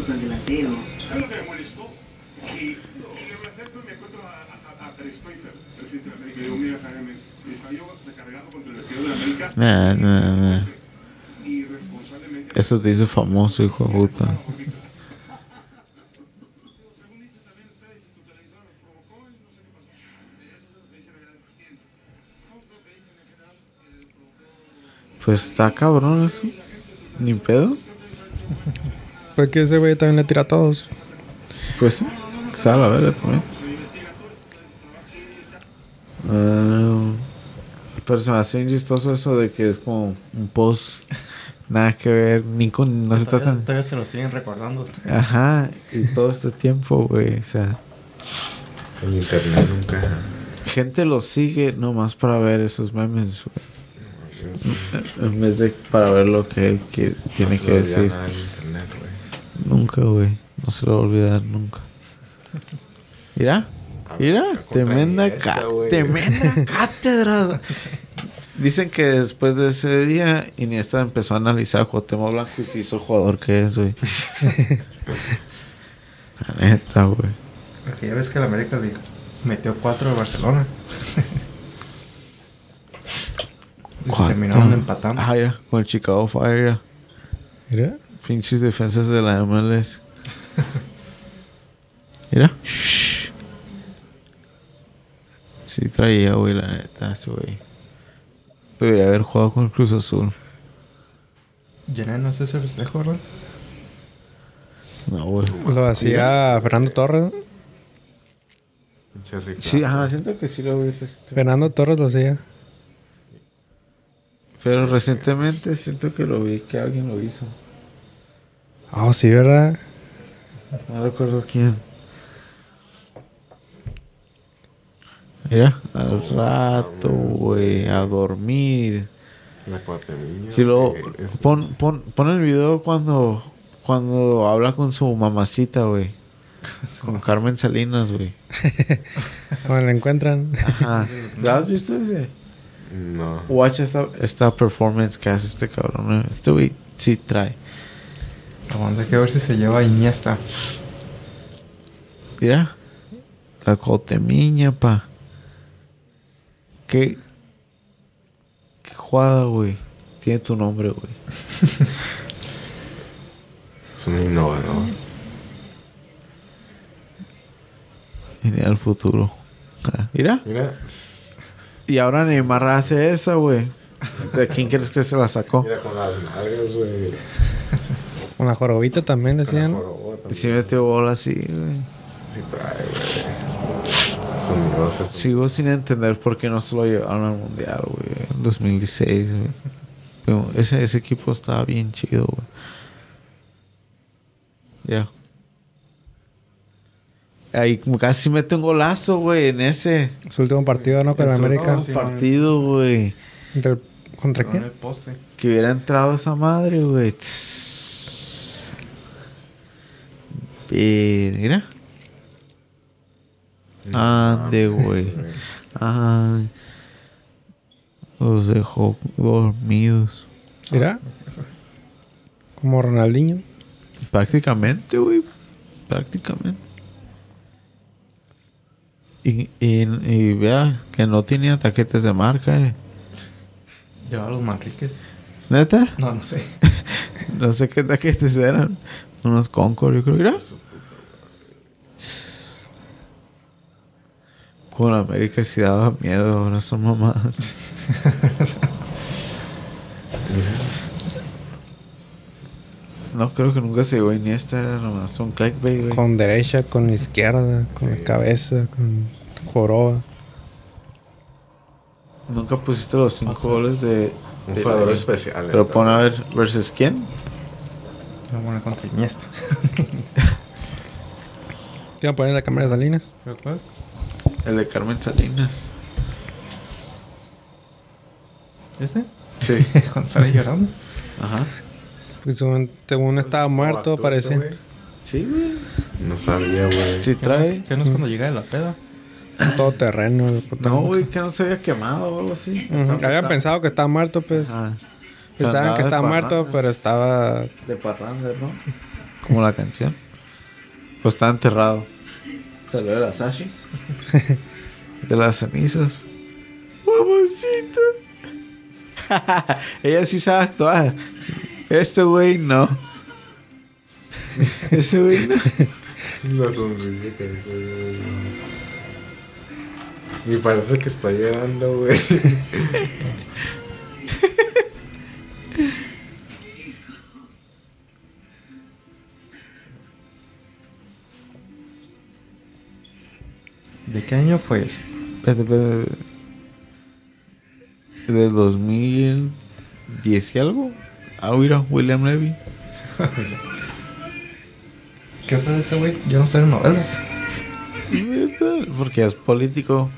Pues está cabrón eso. Ni pedo. Pues que ese güey también le tira a todos. Pues sí. Que se haga la verga también. Ah, pero se me hace bien chistoso eso de que es como un post Nada que ver, ni con... No se todavía, tratan... todavía se lo siguen recordando. Ajá, y todo este tiempo, güey, o sea... En internet nunca. Gente lo sigue nomás para ver esos memes, güey. En vez de para ver lo que él que- tiene no se que decir. nada en internet, güey. Nunca, güey. No se lo va a olvidar nunca. Mira, mira, Contra tremenda, güey. tremenda cátedra. Dicen que después de ese día, Iniesta empezó a analizar a Cuauhtémoc Blanco y se hizo el jugador que es, güey. La neta, güey. Porque ya ves que el América le metió 4 a Barcelona. Terminaron empatando. Ah, con el Chicago Fire, mira. Mira. Pinches defensas de la MLS. Mira. Sí traía, güey, la neta, ese güey. Debería haber jugado con el Cruz Azul. Llené, no sé ese festejo, ¿verdad? No, güey. Lo hacía Fernando Torres. Sí, ajá, siento que sí lo vi. recientemente. Fernando Torres lo hacía. Pero recientemente siento que lo vi, que alguien lo hizo. Oh, sí, ¿verdad? No recuerdo quién. Mira, al rato, güey, a dormir. La cuatemilla. Luego, güey, es- pon, pon, pon el video cuando, cuando habla con su mamacita, güey. Con Carmen Salinas, güey. Cuando lo encuentran. Ajá. ¿Ya has visto ese? No. Watch esta, esta performance que hace este cabrón. eh. Este güey sí trae. Vamos a que ver si se lleva Iniesta. Mira. La cotemiña, pa. Qué. Qué jugada, güey. Tiene tu nombre, güey. Es un innovador. Viene al futuro. Mira. Mira. Y ahora Neymar hace esa, güey. ¿De quién crees que se la sacó? Mira con las nalgas, güey. Con la jorobita también decían. Y sí metió bola así, güey. Sí trae, güey. Sigo sin entender por qué no se lo llevaron al mundial, güey. En 2016, güey. Ese, ese equipo estaba bien chido, güey. Ya. Ahí casi mete un golazo, güey, en ese. Su último partido, ¿no? Con el su América. último partido, güey. ¿Contra Pero en el quién? poste. Que hubiera entrado esa madre, güey. Mira. Ande, güey. Ay. Los dejó dormidos. Mira. Como Ronaldinho. Prácticamente, güey. Prácticamente. Y, y, y vea que no tenía taquetes de marca, eh. Lleva a los Manriques. ¿Neta? No, no sé. No sé qué taquetes eran. Unos Concord, yo creo. Mira. Con América sí daba miedo, ahora son mamadas. No, creo que nunca se llegó Iniesta, era nomás un clickbait, güey. Con derecha, con izquierda, con la cabeza, con joroba. Nunca pusiste los cinco goles de... Un de- jugador especial. Pero eh, pon a ver, ¿versus quién? Voy a poner contra Iniesta. ¿Te iban a poner la cámara de Salinas? ¿Pero cuál? El de Carmen Salinas. ¿Este? Sí. Cuando sale llorando. Ajá. Pues según, según estaba ¿cómo muerto, este parece. güey? Sí, güey. No sabía, güey. Sí ¿Qué no, trae. qué no es cuando llega de la peda? Todo terreno. el. No, güey, que no se había quemado o algo así. Ujú. Habían pensado que estaba muerto, pues. Pensaban que estaba muerto, pero estaba. De parranda, ¿no? Como la canción. Pues está enterrado. Salió de las ashes. de las cenizas. Mamacita. Ella sí sabe actuar. Este güey no. Ese güey no. La sonrisa que hizo, Y parece que está llorando, güey. ¿De qué año fue esto? Espérate, espérate. Del 2010 y algo. Ah, mira, William Levy. ¿Qué fue de ese güey? Yo no estoy en novelas. Porque es político.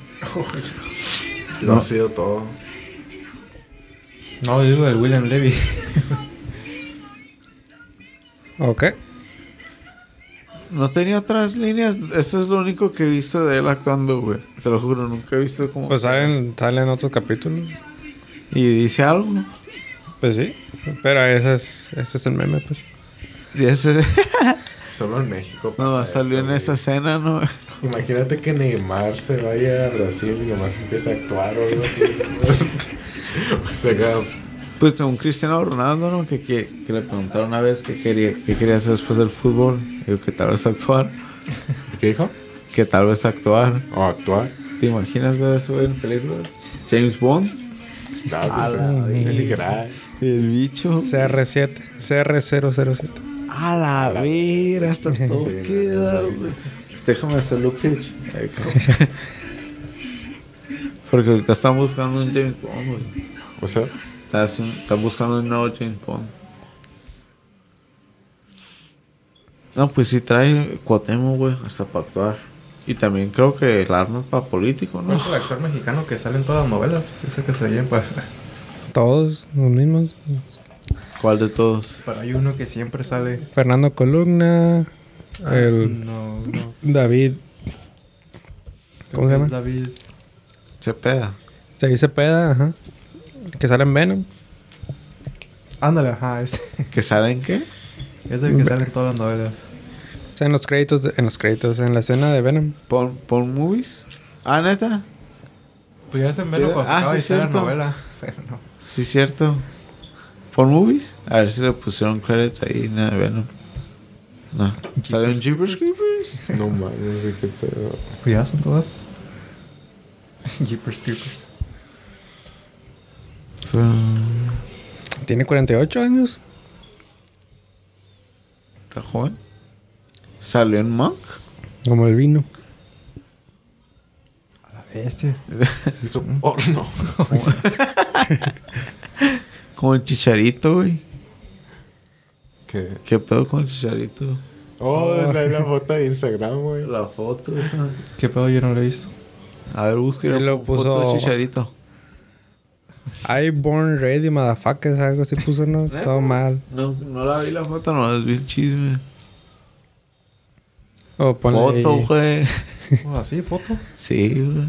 No ha sido todo. No, digo el William Levy. Ok. No tenía otras líneas. Eso es lo único que he visto de él actuando, güey. Te lo juro, nunca he visto como. Pues salen, salen otros capítulos. Y dice algo. Pues sí. Pero ese es, ese es el meme, pues. Y ese. Solo en México. No, pasa salió esto, en esa escena, ¿no? Imagínate que Neymar se vaya a Brasil y nomás empieza a actuar o algo así. o sea, Pues un Cristiano Ronaldo, ¿no? Que, que, que le preguntaron una vez qué quería, qué quería hacer después del fútbol. Digo que tal vez actuar. ¿Qué dijo? Que tal vez actuar. O actuar. ¿Te imaginas ver eso en películas? James Bond. A pues, literal. El bicho. CR7. CR007. A la vera, hasta todo Sí, queda. Déjame hacerlo pitch. Porque ahorita están buscando un James Bond, güey. O sea, Están buscando un nuevo James Bond. No, pues sí trae Cuauhtémoc, güey, hasta para actuar. Y también creo que el arma es para político, ¿no? ¿No es el actor mexicano que sale en todas las novelas? Dice que se oyen para... Todos los mismos. ¿Cuál de todos? Pero hay uno que siempre sale... Fernando Columna. Ah, El No, no. David. ¿Cómo se llama? David... Cepeda. Se dice Peda, ajá. Que sale en Venom. Ándale, ajá, ese. ¿Que saben qué? Es el que sale en todas las novelas. O sea, en los créditos, de- en los créditos, en la escena de Venom. ¿Por, por movies? Ah, neta. Pues ya se Sí, me lo ah, sí, de la cierto. novela. Pero no. Sí, cierto. ¿Por movies? A ver si le pusieron credits ahí el Venom. No. ¿Salió en Jeepers Creepers? no mames, no sé qué pedo. Pues ya son todas. Jeepers Creepers. Tiene 48 años. ¿Está joven? ¿Salió en Monk? Como el vino. A la bestia. Hizo porno. Como el Chicharito, güey. ¿Qué? ¿Qué pedo con el Chicharito? Oh, es la, la foto de Instagram, güey. La foto esa. ¿Qué pedo? Yo no lo he visto. A ver. Y lo con foto puso- de Chicharito. I born ready, motherfuckers. Algo así puso, ¿no? Todo mal. No, no la vi la foto, no vi el chisme. O ponle Foto, güey. Oh, ¿Así? ¿Foto? Sí, güey.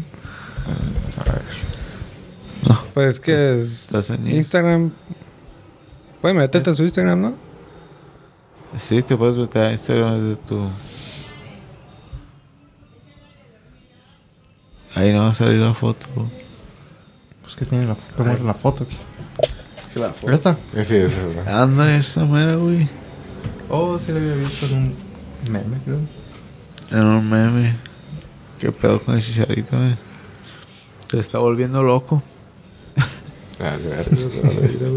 Pues es que es Estás en Instagram. Puedes meterte a su Instagram, ¿no? Sí, te puedes meter a Instagram desde tu. Ahí no va a salir la foto. Pues que tiene la, ¿cómo es la foto aquí. Es que la ¿Esta? Eh, Sí, es verdad. Anda esa mera, güey. Oh, sí la había visto en un meme, creo. En un meme. ¿Qué pedo con el chicharito, güey? Se está volviendo loco. Ah, de verdad, de verdad, güey. Ya se retiró.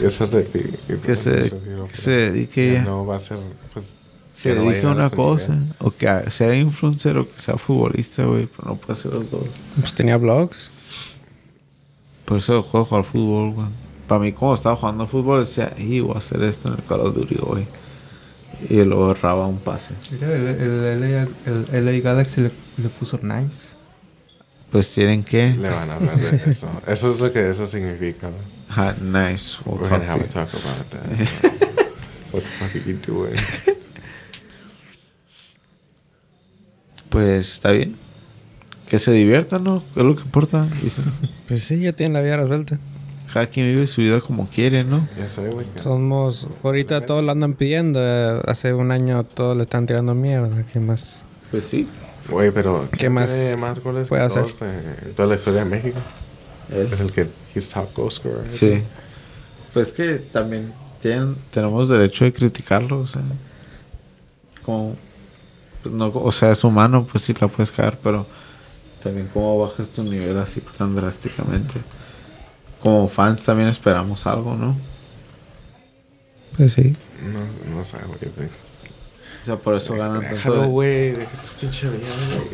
Que se, que se dedique Ya no va a ser, pues... se dedique a una cosa. O que sea influencer o que sea futbolista, güey. Pero no puede ser los dos. Pues tenía blogs. Por eso juego al fútbol, güey. Para mí, como estaba jugando fútbol, decía, y voy a hacer esto en el Call of Duty hoy. Y luego erraba un pase. El, el, LA, el LA Galaxy le, le puso nice. Pues tienen que. Le van a hablar de eso. Eso es lo que eso significa, güey. Ah, nice. We'll We're talk gonna have to a talk about that. What the fuck are you doing? Pues está bien. Que se diviertan, ¿no? Es lo que importa. Pues sí, ya tienen la vida resuelta. Cada quien vive su vida como quiere, ¿no? Ya sé, güey. Somos. Ahorita todos lo andan pidiendo. eh, Hace un año todos le están tirando mierda. ¿Qué más? Pues sí. Güey, pero... ¿Qué ¿quién más tiene más goles puede hacer? todos, eh, en toda la historia de México? Él. Es el que... He's top goal scorer. Sí. Pues que también tienen, tenemos derecho de criticarlo, o sea. Como. pues no, o sea, es humano, pues sí la puedes cagar, pero también cómo bajas tu nivel así tan drásticamente. Como fans también esperamos algo, ¿no? Pues sí. No, no sé, güey. O sea, por eso ganan tanto. De- güey. Deja su pinche vida,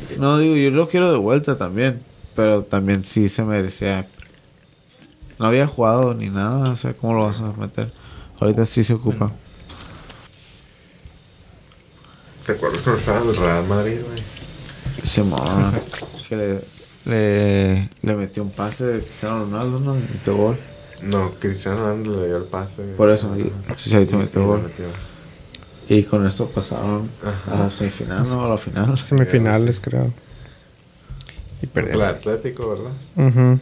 güey. No, digo, yo lo quiero de vuelta también. Pero también sí se merecía. No había jugado ni nada, o sea, ¿cómo lo vas a meter? Ahorita sí se ocupa. ¿Te acuerdas cuando estaba en el Real Madrid, güey? Simón. que le, le, le metió un pase de Cristiano Ronaldo, ¿no? Y metió gol. No, Cristiano Ronaldo le dio el pase. Por eso, y Chicharito metió Y gol. metió. Y con esto pasaron Ajá. a la semifinal, ¿no? A la final. Semifinales, creo. Y Contra el perdieron. Atlético, ¿verdad? Ujú.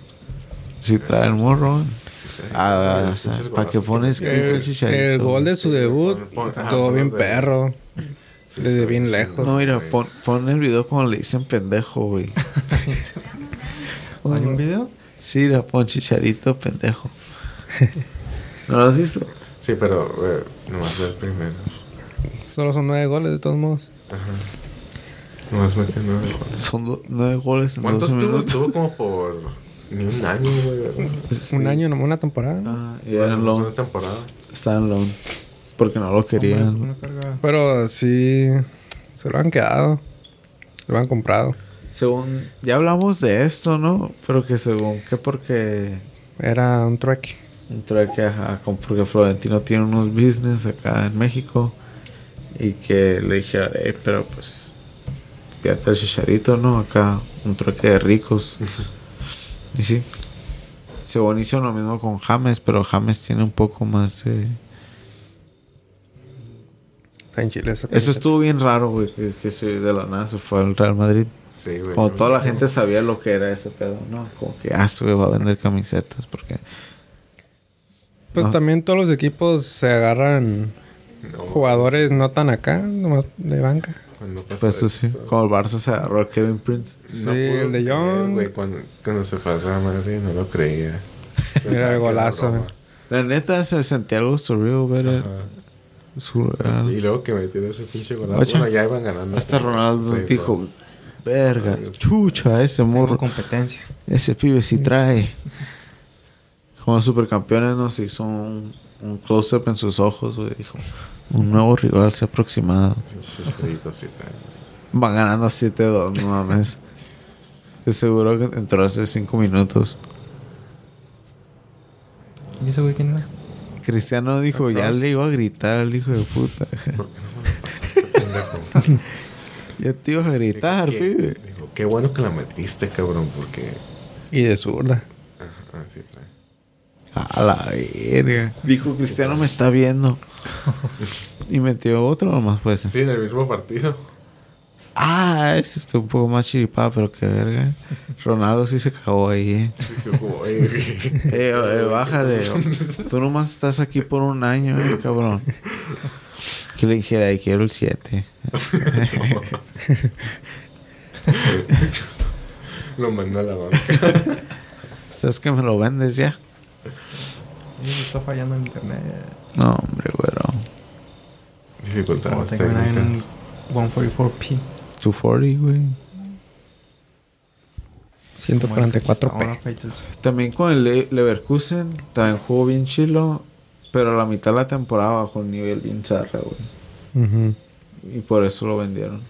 Sí, trae el morro. Ah, Los pinches ¿para qué golazos pones que es el El, Chicharito? el gol de su debut, todo bien perro. Sí, Desde bien lejos. No, mira, pon, pon el video como le dicen pendejo, güey. ¿Hay un video? Sí, mira, pon Chicharito pendejo. ¿No lo has visto? Sí, pero güey, nomás el primero. Solo son nueve goles, de todos modos. Ajá. Nomás metió nueve goles. Son do- nueve goles en ¿Cuántos 12 tuvo? minutos. Estuvo como por ni un año, güey. ¿verdad? Un año, nomás una temporada. ¿no? Ah, y era en Bueno, loan. Una temporada. Estaba en loan. Porque no lo querían. Una carga. Pero sí, se lo han quedado. Lo han comprado. Según, ya hablamos de esto, ¿no? Pero que según que porque Era un trueque. entró que ajá, como porque Florentino tiene unos business acá en México y que le dije, eh, pero pues ya está el chicharito, ¿no? Acá un truque de ricos. y sí. Según hizo lo mismo con James, pero James tiene un poco más de... Eso camiseta. estuvo bien raro, güey, que, que se, de la nada se fue al Real Madrid. Sí, güey. Como toda la gente sabía lo que era ese pedo, ¿no? Como que, ah, este güey va a vender camisetas porque... Pues No. también todos los equipos se agarran No, jugadores no tan acá, nomás de banca. Cuando pasó Pues eso sí, como el Barça se agarró a Kevin Prince. Sí, puedo el de creer, Jong. güey, cuando, cuando se fue al Real Madrid no lo creía. Mira el era golazo. La neta se sentía algo surreal ver el-. Y luego que metió ese pinche golazo. Oye, Bueno, ya iban ganando. Hasta Ronaldo Sí, dijo, verga, Ay, chucha, ese morro, competencia. ese pibe sí trae. Como supercampeones nos hizo un, un close-up en sus ojos, güey. Dijo, un nuevo rival se ha aproximado. Van ganando 7-2, no mames. Seguro que entró hace 5 minutos. ¿Y ese güey quién era? Cristiano dijo, ya le iba a gritar al hijo de puta. ¿Por qué no me lo pasaste, pendejo? ya te ibas a gritar, Dijo, pibe. qué, dijo, qué bueno que la metiste, cabrón, porque... Y de zurda. Ajá, sí trae. A la verga. Dijo, Cristiano me está viendo. y metió otro nomás, pues. Sí, en el mismo partido. Ah, ese estuvo un poco más chiripado, pero qué verga. Ronaldo sí se cagó ahí, eh. Como, "Ey, Eh, eh, bájale. Tú nomás estás aquí por un año, eh, cabrón. Que le dijera, "Ay, quiero el 7. lo mandó a la banca. ¿Sabes que me lo vendes ya? Está fallando el internet. No, hombre, güero. Como Dificultades técnicas. 144p. 240, güey. 144p. Ahora Faitals. También con el Le- Leverkusen, también jugó bien chilo. Pero a la mitad de la temporada bajó el nivel bien zarra, güey. Ujú. Y por eso lo vendieron.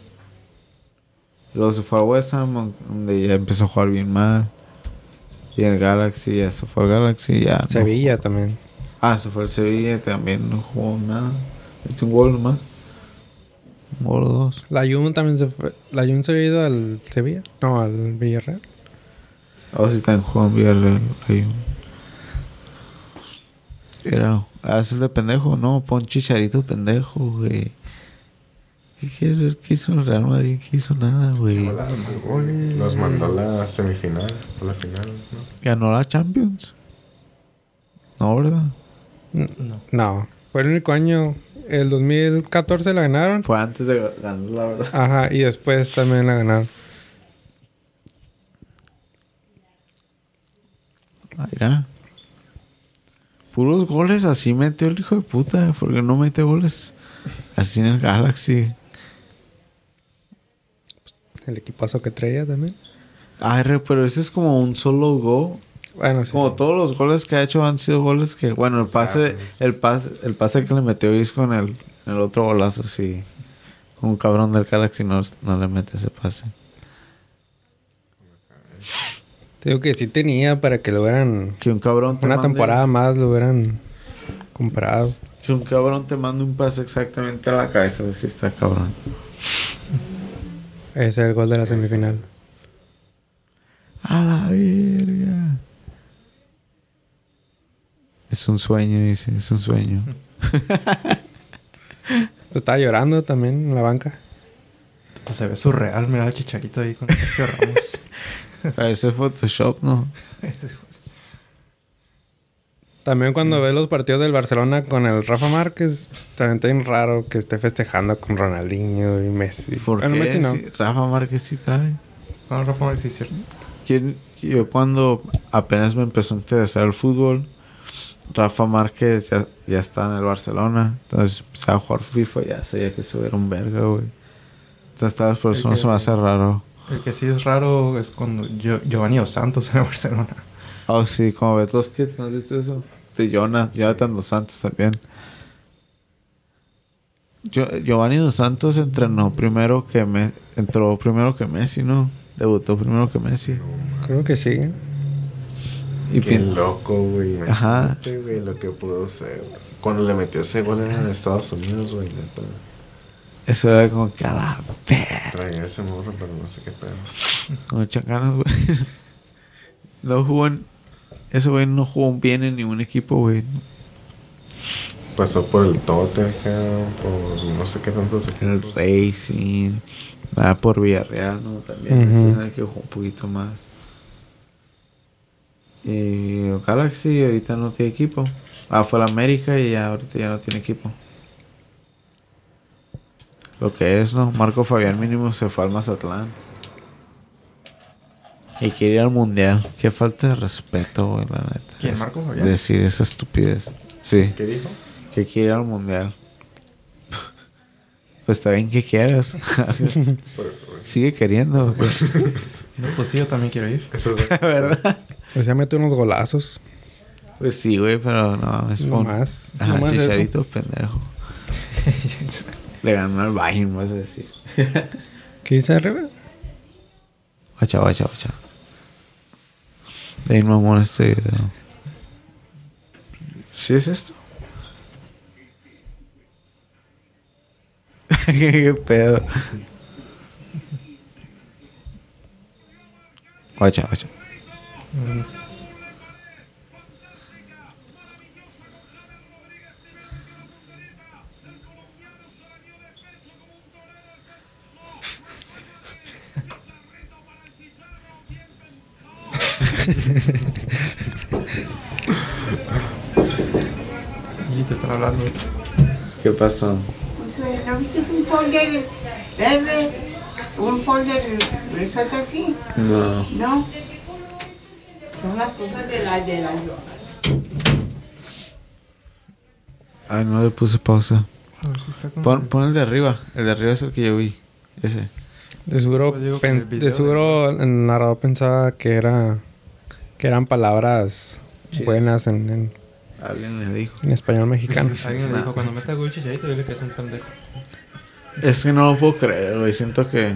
Luego se fue a West Ham, donde ya empezó a jugar bien mal. Y el Galaxy, ya se fue al Galaxy, ya. no Sevilla también. Ah, se fue al Sevilla, también no jugó nada. Metió un gol nomás. Un gol o dos. La Jun también se fue. La Jun se había ido al Sevilla. No, al Villarreal. Ahora sí están jugando Villarreal. ahí. Pero, haces de pendejo, no, pon chicharito pendejo, güey. ¿Qué quieres ver? ¿Qué hizo el Real Madrid? ¿Qué hizo nada, güey? Los mandó a la semifinal, a la final, ¿no? Ganó la Champions. No, ¿verdad? N- No. Fue el único año. El 2014 la ganaron. Fue antes de ganar, la verdad. Ajá, y después también la ganaron. Mira. Puros goles así metió el hijo de puta. Porque no mete goles así en el Galaxy. El equipazo que traía también. Ay, pero ese es como un solo go. Bueno, sí. Como todos los goles que ha hecho han sido goles que, bueno, el pase, el pase, el pase que le metió Isco en el, en el otro golazo, sí. Un cabrón del Galaxy no, no le mete ese pase. Te digo que sí tenía para que lo hubieran. Que un cabrón te Una mande- temporada más lo hubieran comprado. Que un cabrón te mande un pase exactamente a la cabeza, si está cabrón. Ese es el gol de la semifinal. A la verga. Es un sueño, dice, es un sueño. Estaba llorando también en la banca. Pues se ve surreal, mira el chicharito ahí con Sergio Ramos. Parece Photoshop, ¿no? También cuando ves los partidos del Barcelona con el Rafa Márquez, también está bien raro que esté festejando con Ronaldinho y Messi. ¿Por Bueno, qué? Messi no. Sí, Rafa Márquez sí trae. No, Rafa Márquez sí cierto. ¿Quién- Yo cuando apenas me empezó a interesar el fútbol, Rafa Márquez ya, ya estaba en el Barcelona. Entonces empecé a jugar FIFA ya sabía que eso era un verga, güey. Entonces tal vez por eso El no se me que- hace raro. El que sí es raro es cuando Gio- Giovanni Dos Santos en el Barcelona. Oh, sí, como ves los kids, ¿no has visto eso? De Jonas, Jonathan Dos Santos también. Yo, Giovanni Dos Santos entrenó primero que me entró primero que Messi, ¿no? Debutó primero que Messi. Creo que sí. Y Qué fin- loco, güey. Ajá. Güey, lo que pudo ser. Cuando le metió ese gol en Estados Unidos, güey, neta. Eso era como que a la verga. Traía ese morro, pero no sé qué pedo. Muchas ganas, güey. No jugó en... Ese güey no jugó bien en ningún equipo, güey. Pasó por el Tote acá, por no sé qué tantos El equipos. Racing. Nada por Villarreal, ¿no? También. Ujú. Este es el que jugó un poquito más. Y Galaxy ahorita no tiene equipo. Ah, fue la América y ya ahorita ya no tiene equipo. Lo que es, ¿no? Marco Fabián mínimo se fue al Mazatlán. Y quiere ir al mundial. Qué falta de respeto, güey, la neta. ¿Quién, Es- Marco Fabián? Decir esa estupidez. Sí, ¿Qué dijo? que quiere ir al mundial. Pues está bien que quieras. Sigue queriendo. güey. No, pues sí, yo también quiero ir. Eso es ¿Verdad? Pues ya mete unos golazos. Pues sí, güey, pero no, es No más. Ajá, No más eso. chicharito, pendejo. Le ganó al Bayern, vas a decir. ¿Qué dice arriba? Guacha, guacha, guacha. De ahí mamón este video. ¿Sí es esto? ¿Qué pedo? Guacha, guacha. Y te están hablando. ¿Qué pasó? ¿No viste un folder verde? Un folder resuelto así. No. No. Son las cosas de la de la Ay, no le puse pausa. A ver si está con... Pon, pon el de arriba. El de arriba es el que yo vi. Ese. De seguro, pen- de seguro el narrador pensaba que era que eran palabras Sí. buenas en, en- Alguien le dijo. en español mexicano. Alguien le dijo, cuando meta gol chicharito, dile que es un pendejo. Es que no lo puedo creer, güey. Siento que,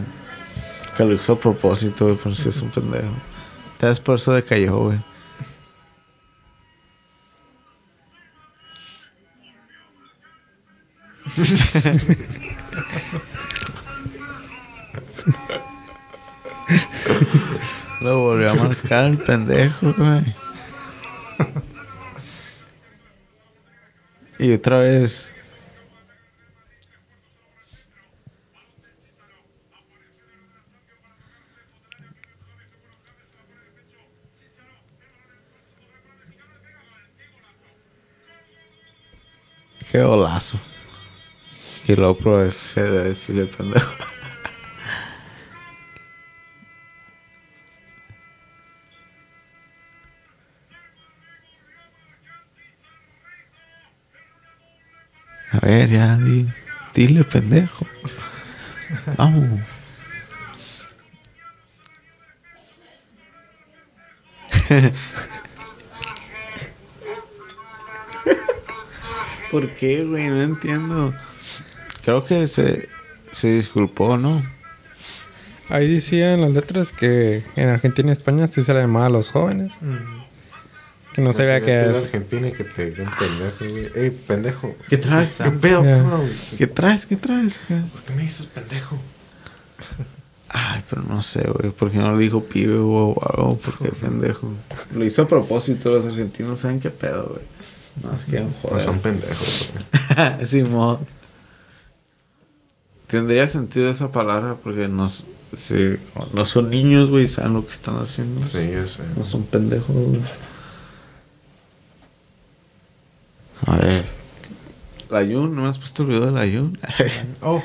que lo hizo a propósito, güey, pero sí es un pendejo. Tal vez por eso decayó, güey. Lo volvió a marcar el pendejo, güey. Y otra vez. Qué golazo. Y luego progresé de decirle pendejo. A ver, ya, di, dile pendejo. Vamos. ¿Por qué, güey? No entiendo. Creo que se, se disculpó, ¿no? Ahí decía en las letras que en Argentina y España sí se le llamaba a los jóvenes. Que no se vea Que que de es. Argentina y que te digan pendejo, güey. Ey, pendejo. ¿Qué traes? ¿Qué pedo, cabrón? ¿Qué traes? ¿Qué traes? ¿Por qué me dices pendejo? Ay, pero no sé, güey. ¿Por qué no le dijo pibe o algo? Porque pendejo. Lo hizo a propósito. Los argentinos saben qué pedo, güey. No, es que joder. son pendejos, güey. Simón. Tendría sentido esa palabra porque no, s- sí, no son niños, güey, saben lo que están haciendo. Sí, yo sé. No son pendejos, güey. A ver. La Yun, no me has puesto el video de la Yun. Oh,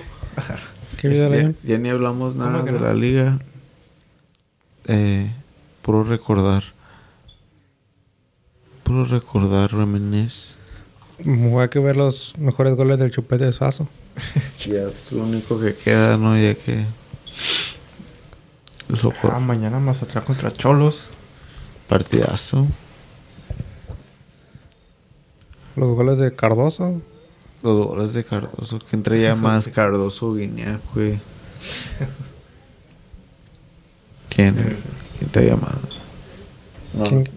¿Qué video ya, le ya ni hablamos nada ¿Cómo que de no? la liga. Eh, puro recordar. Puro recordar, reminisce. Voy a que ver los mejores goles del chupete de Suazo. Ya es lo único que queda, ¿no? Ya que. Loco, ah, mañana Mazatlán contra Cholos. partidazo. Los goles de Cardoso. Los goles de Cardoso. ¿Quién traía más Cardoso o Guiñac, güey? ¿Quién? ¿Quién traía más? No. ¿Quién-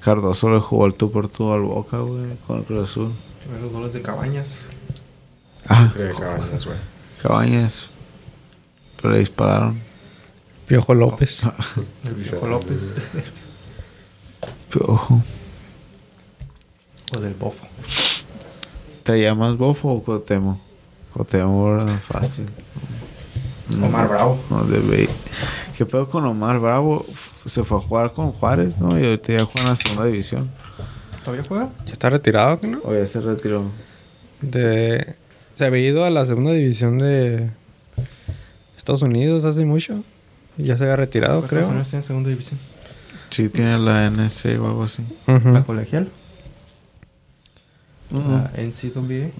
Cardoso le jugó el tú por tú al Boca, güey, con el Cruz Azul. Los goles de Cabañas. Ah, Tres cabañas, güey. Cabañas. Pero le dispararon. Piojo López. Sí. López. Piojo. O del Bofo. ¿Traía más bofo o Cotemo? Cotemo era fácil. Omar Bravo. No debe. ¿Qué pedo con Omar Bravo? Se fue a jugar con Juárez, ¿no? Y ahorita ya juega en la segunda división. ¿Todavía juega? Ya está retirado, ¿que no? O ya se retiró. De... Se había ido a la segunda división de Estados Unidos hace mucho. Y ya se había retirado, Estados creo. Unidos está en segunda división. Sí, tiene la NC o algo así. La colegial. Mm. La NCAA.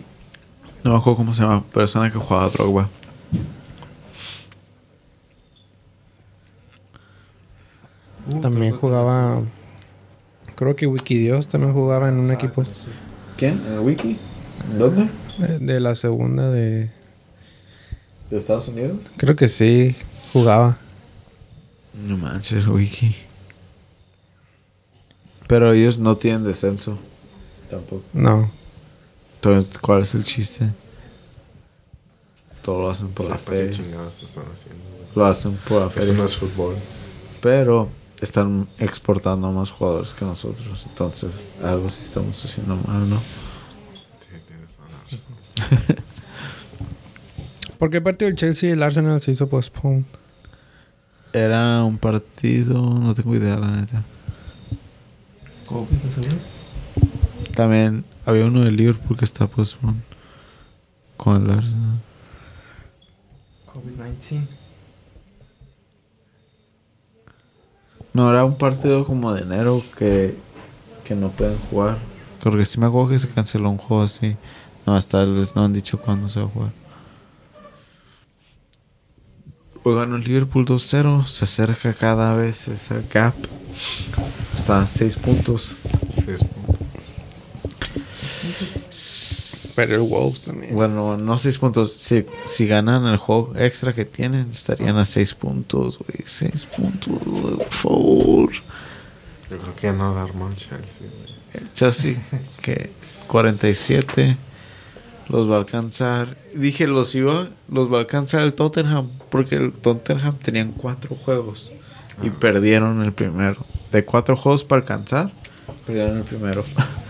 No me acuerdo cómo se llama. Persona que jugaba a Drogba. Uh, También jugaba... Creo que Wikidios también jugaba en un Ah, equipo sí. ¿Quién? ¿En el Wiki? ¿Dónde? de, de la segunda de... ¿De Estados Unidos? Creo que sí, jugaba. No manches, Wiki. Pero ellos no tienen descenso. Tampoco. No. Entonces, ¿cuál es el chiste? Todo lo hacen por la Sepa qué fe. chingados están haciendo, güey. Lo hacen por la fe. Eso no es fútbol. Pero están exportando más jugadores que nosotros. Entonces, algo sí estamos haciendo mal, ¿no? Sí, la. ¿Por qué partido del Chelsea y el Arsenal se hizo postpone? Era un partido, no tengo idea, la neta. COVID, ¿no seguro? También había uno de Liverpool que está postpone con el Arsenal. COVID-19. No, era un partido como de enero que, que no pueden jugar. Porque sí me acuerdo que se canceló un juego así. No, hasta les no han dicho cuándo se va a jugar. Hoy ganó el Liverpool 2-0. Se acerca cada vez ese gap. Está a 6 puntos. Sí, es- Pero el Wolves también. Bueno, no 6 puntos. Si, si ganan el juego extra que tienen, estarían a 6 puntos, güey. 6 puntos, güey, por favor. Yo creo que ya no dar mal Chelsea, güey. El Chelsea, que 47 los va a alcanzar. Dije, los iba, los va a alcanzar el Tottenham, porque el Tottenham tenían cuatro juegos y perdieron el primero. De cuatro juegos para alcanzar, perdieron el primero.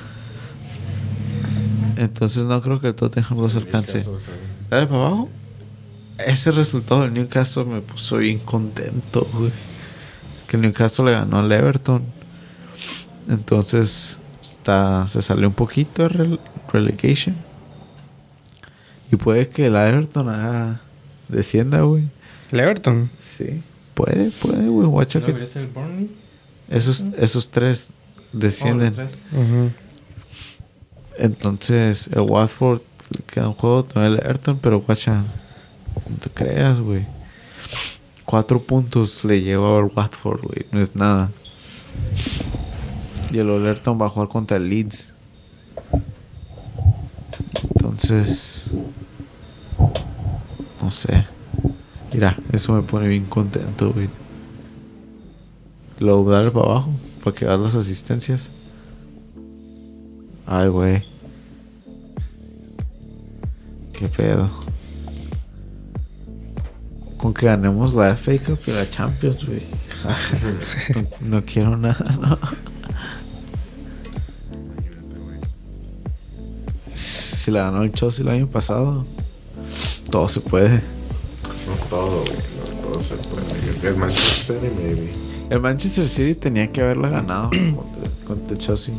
Entonces no creo que el Tottenham los alcance. Dale para abajo. Ese resultado del Newcastle me puso bien contento, güey. Que el Newcastle le ganó al Everton. Entonces, está, se salió un poquito de rel- relegation. Y puede que el Everton haga, descienda, güey. El Everton. Sí. Puede, puede, güey. Guacha ¿No que el Burnley? esos, esos tres Oh, descienden. los tres. Ujú. Entonces, el Watford le queda un juego, también el Everton, pero guacha, no te creas, güey. Cuatro puntos le lleva al Watford, güey, no es nada. Y el Everton va a jugar contra el Leeds. Entonces, no sé. Mira, eso me pone bien contento, güey. Lo dale para abajo. para que hagas las asistencias. Ay, güey. ¿Qué pedo? Con que ganemos la FA Cup y la Champions, güey. no, no quiero nada, no. Si la ganó el Chelsea el año pasado, todo se puede. No todo, güey. No todo se puede. El Manchester City, maybe. El Manchester City tenía que haberla ganado contra, contra el Chelsea.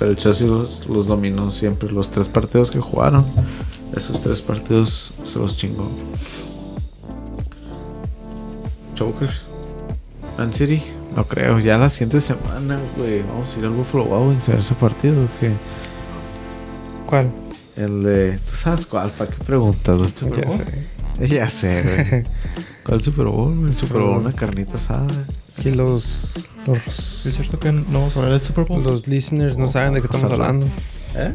Pero el Chelsea los, los dominó siempre. Los tres partidos que jugaron, esos tres partidos se los chingó. Chokers. Man City, no creo. Ya la siguiente semana, güey. Vamos a ir al Buffalo Wild Wings a ver ese partido. que ¿Cuál? El de. ¿Tú sabes cuál? ¿Para qué preguntas? güey? Ya sé. Ya sé, güey. ¿Cuál Super Bowl? El Super Bowl, una carnita asada. Aquí los, ¿Es los, cierto que no vamos a hablar del Super Bowl? los listeners no saben de qué estamos hablando. ¿Eh?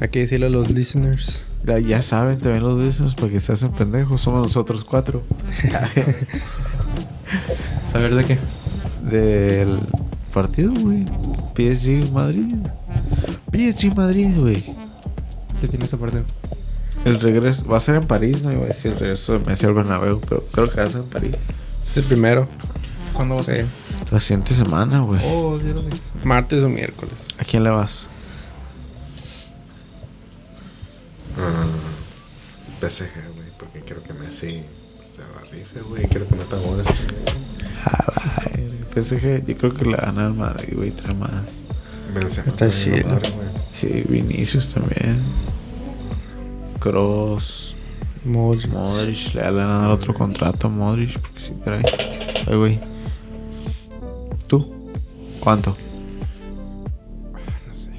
Hay que decirle a los listeners. Ya, ya saben también los listeners porque se hacen pendejos. Somos nosotros cuatro. ¿Saber de qué? Del partido, güey. PSG Madrid. PSG Madrid, güey. ¿Qué tiene ese partido? El regreso va a ser en París, no iba a decir el regreso de Messi al Bernabéu, pero creo que va a ser en París. Es el primero. ¿Cuándo va a ser? La siguiente semana, güey. Oh, ya lo sé. Martes o miércoles. ¿A quién le vas? Ah, PSG, güey. Porque quiero que Messi se va a rife, güey. Quiero que meta goles. Ay, PSG, yo creo que le gana al Madrid, güey, trae más. Benzema Está chido. madre. Sí, Vinicius también. Cross. Modric. Modric, le van a dar otro contrato a Modric porque sí trae. Ay, güey. ¿Tú? ¿Cuánto? No sé.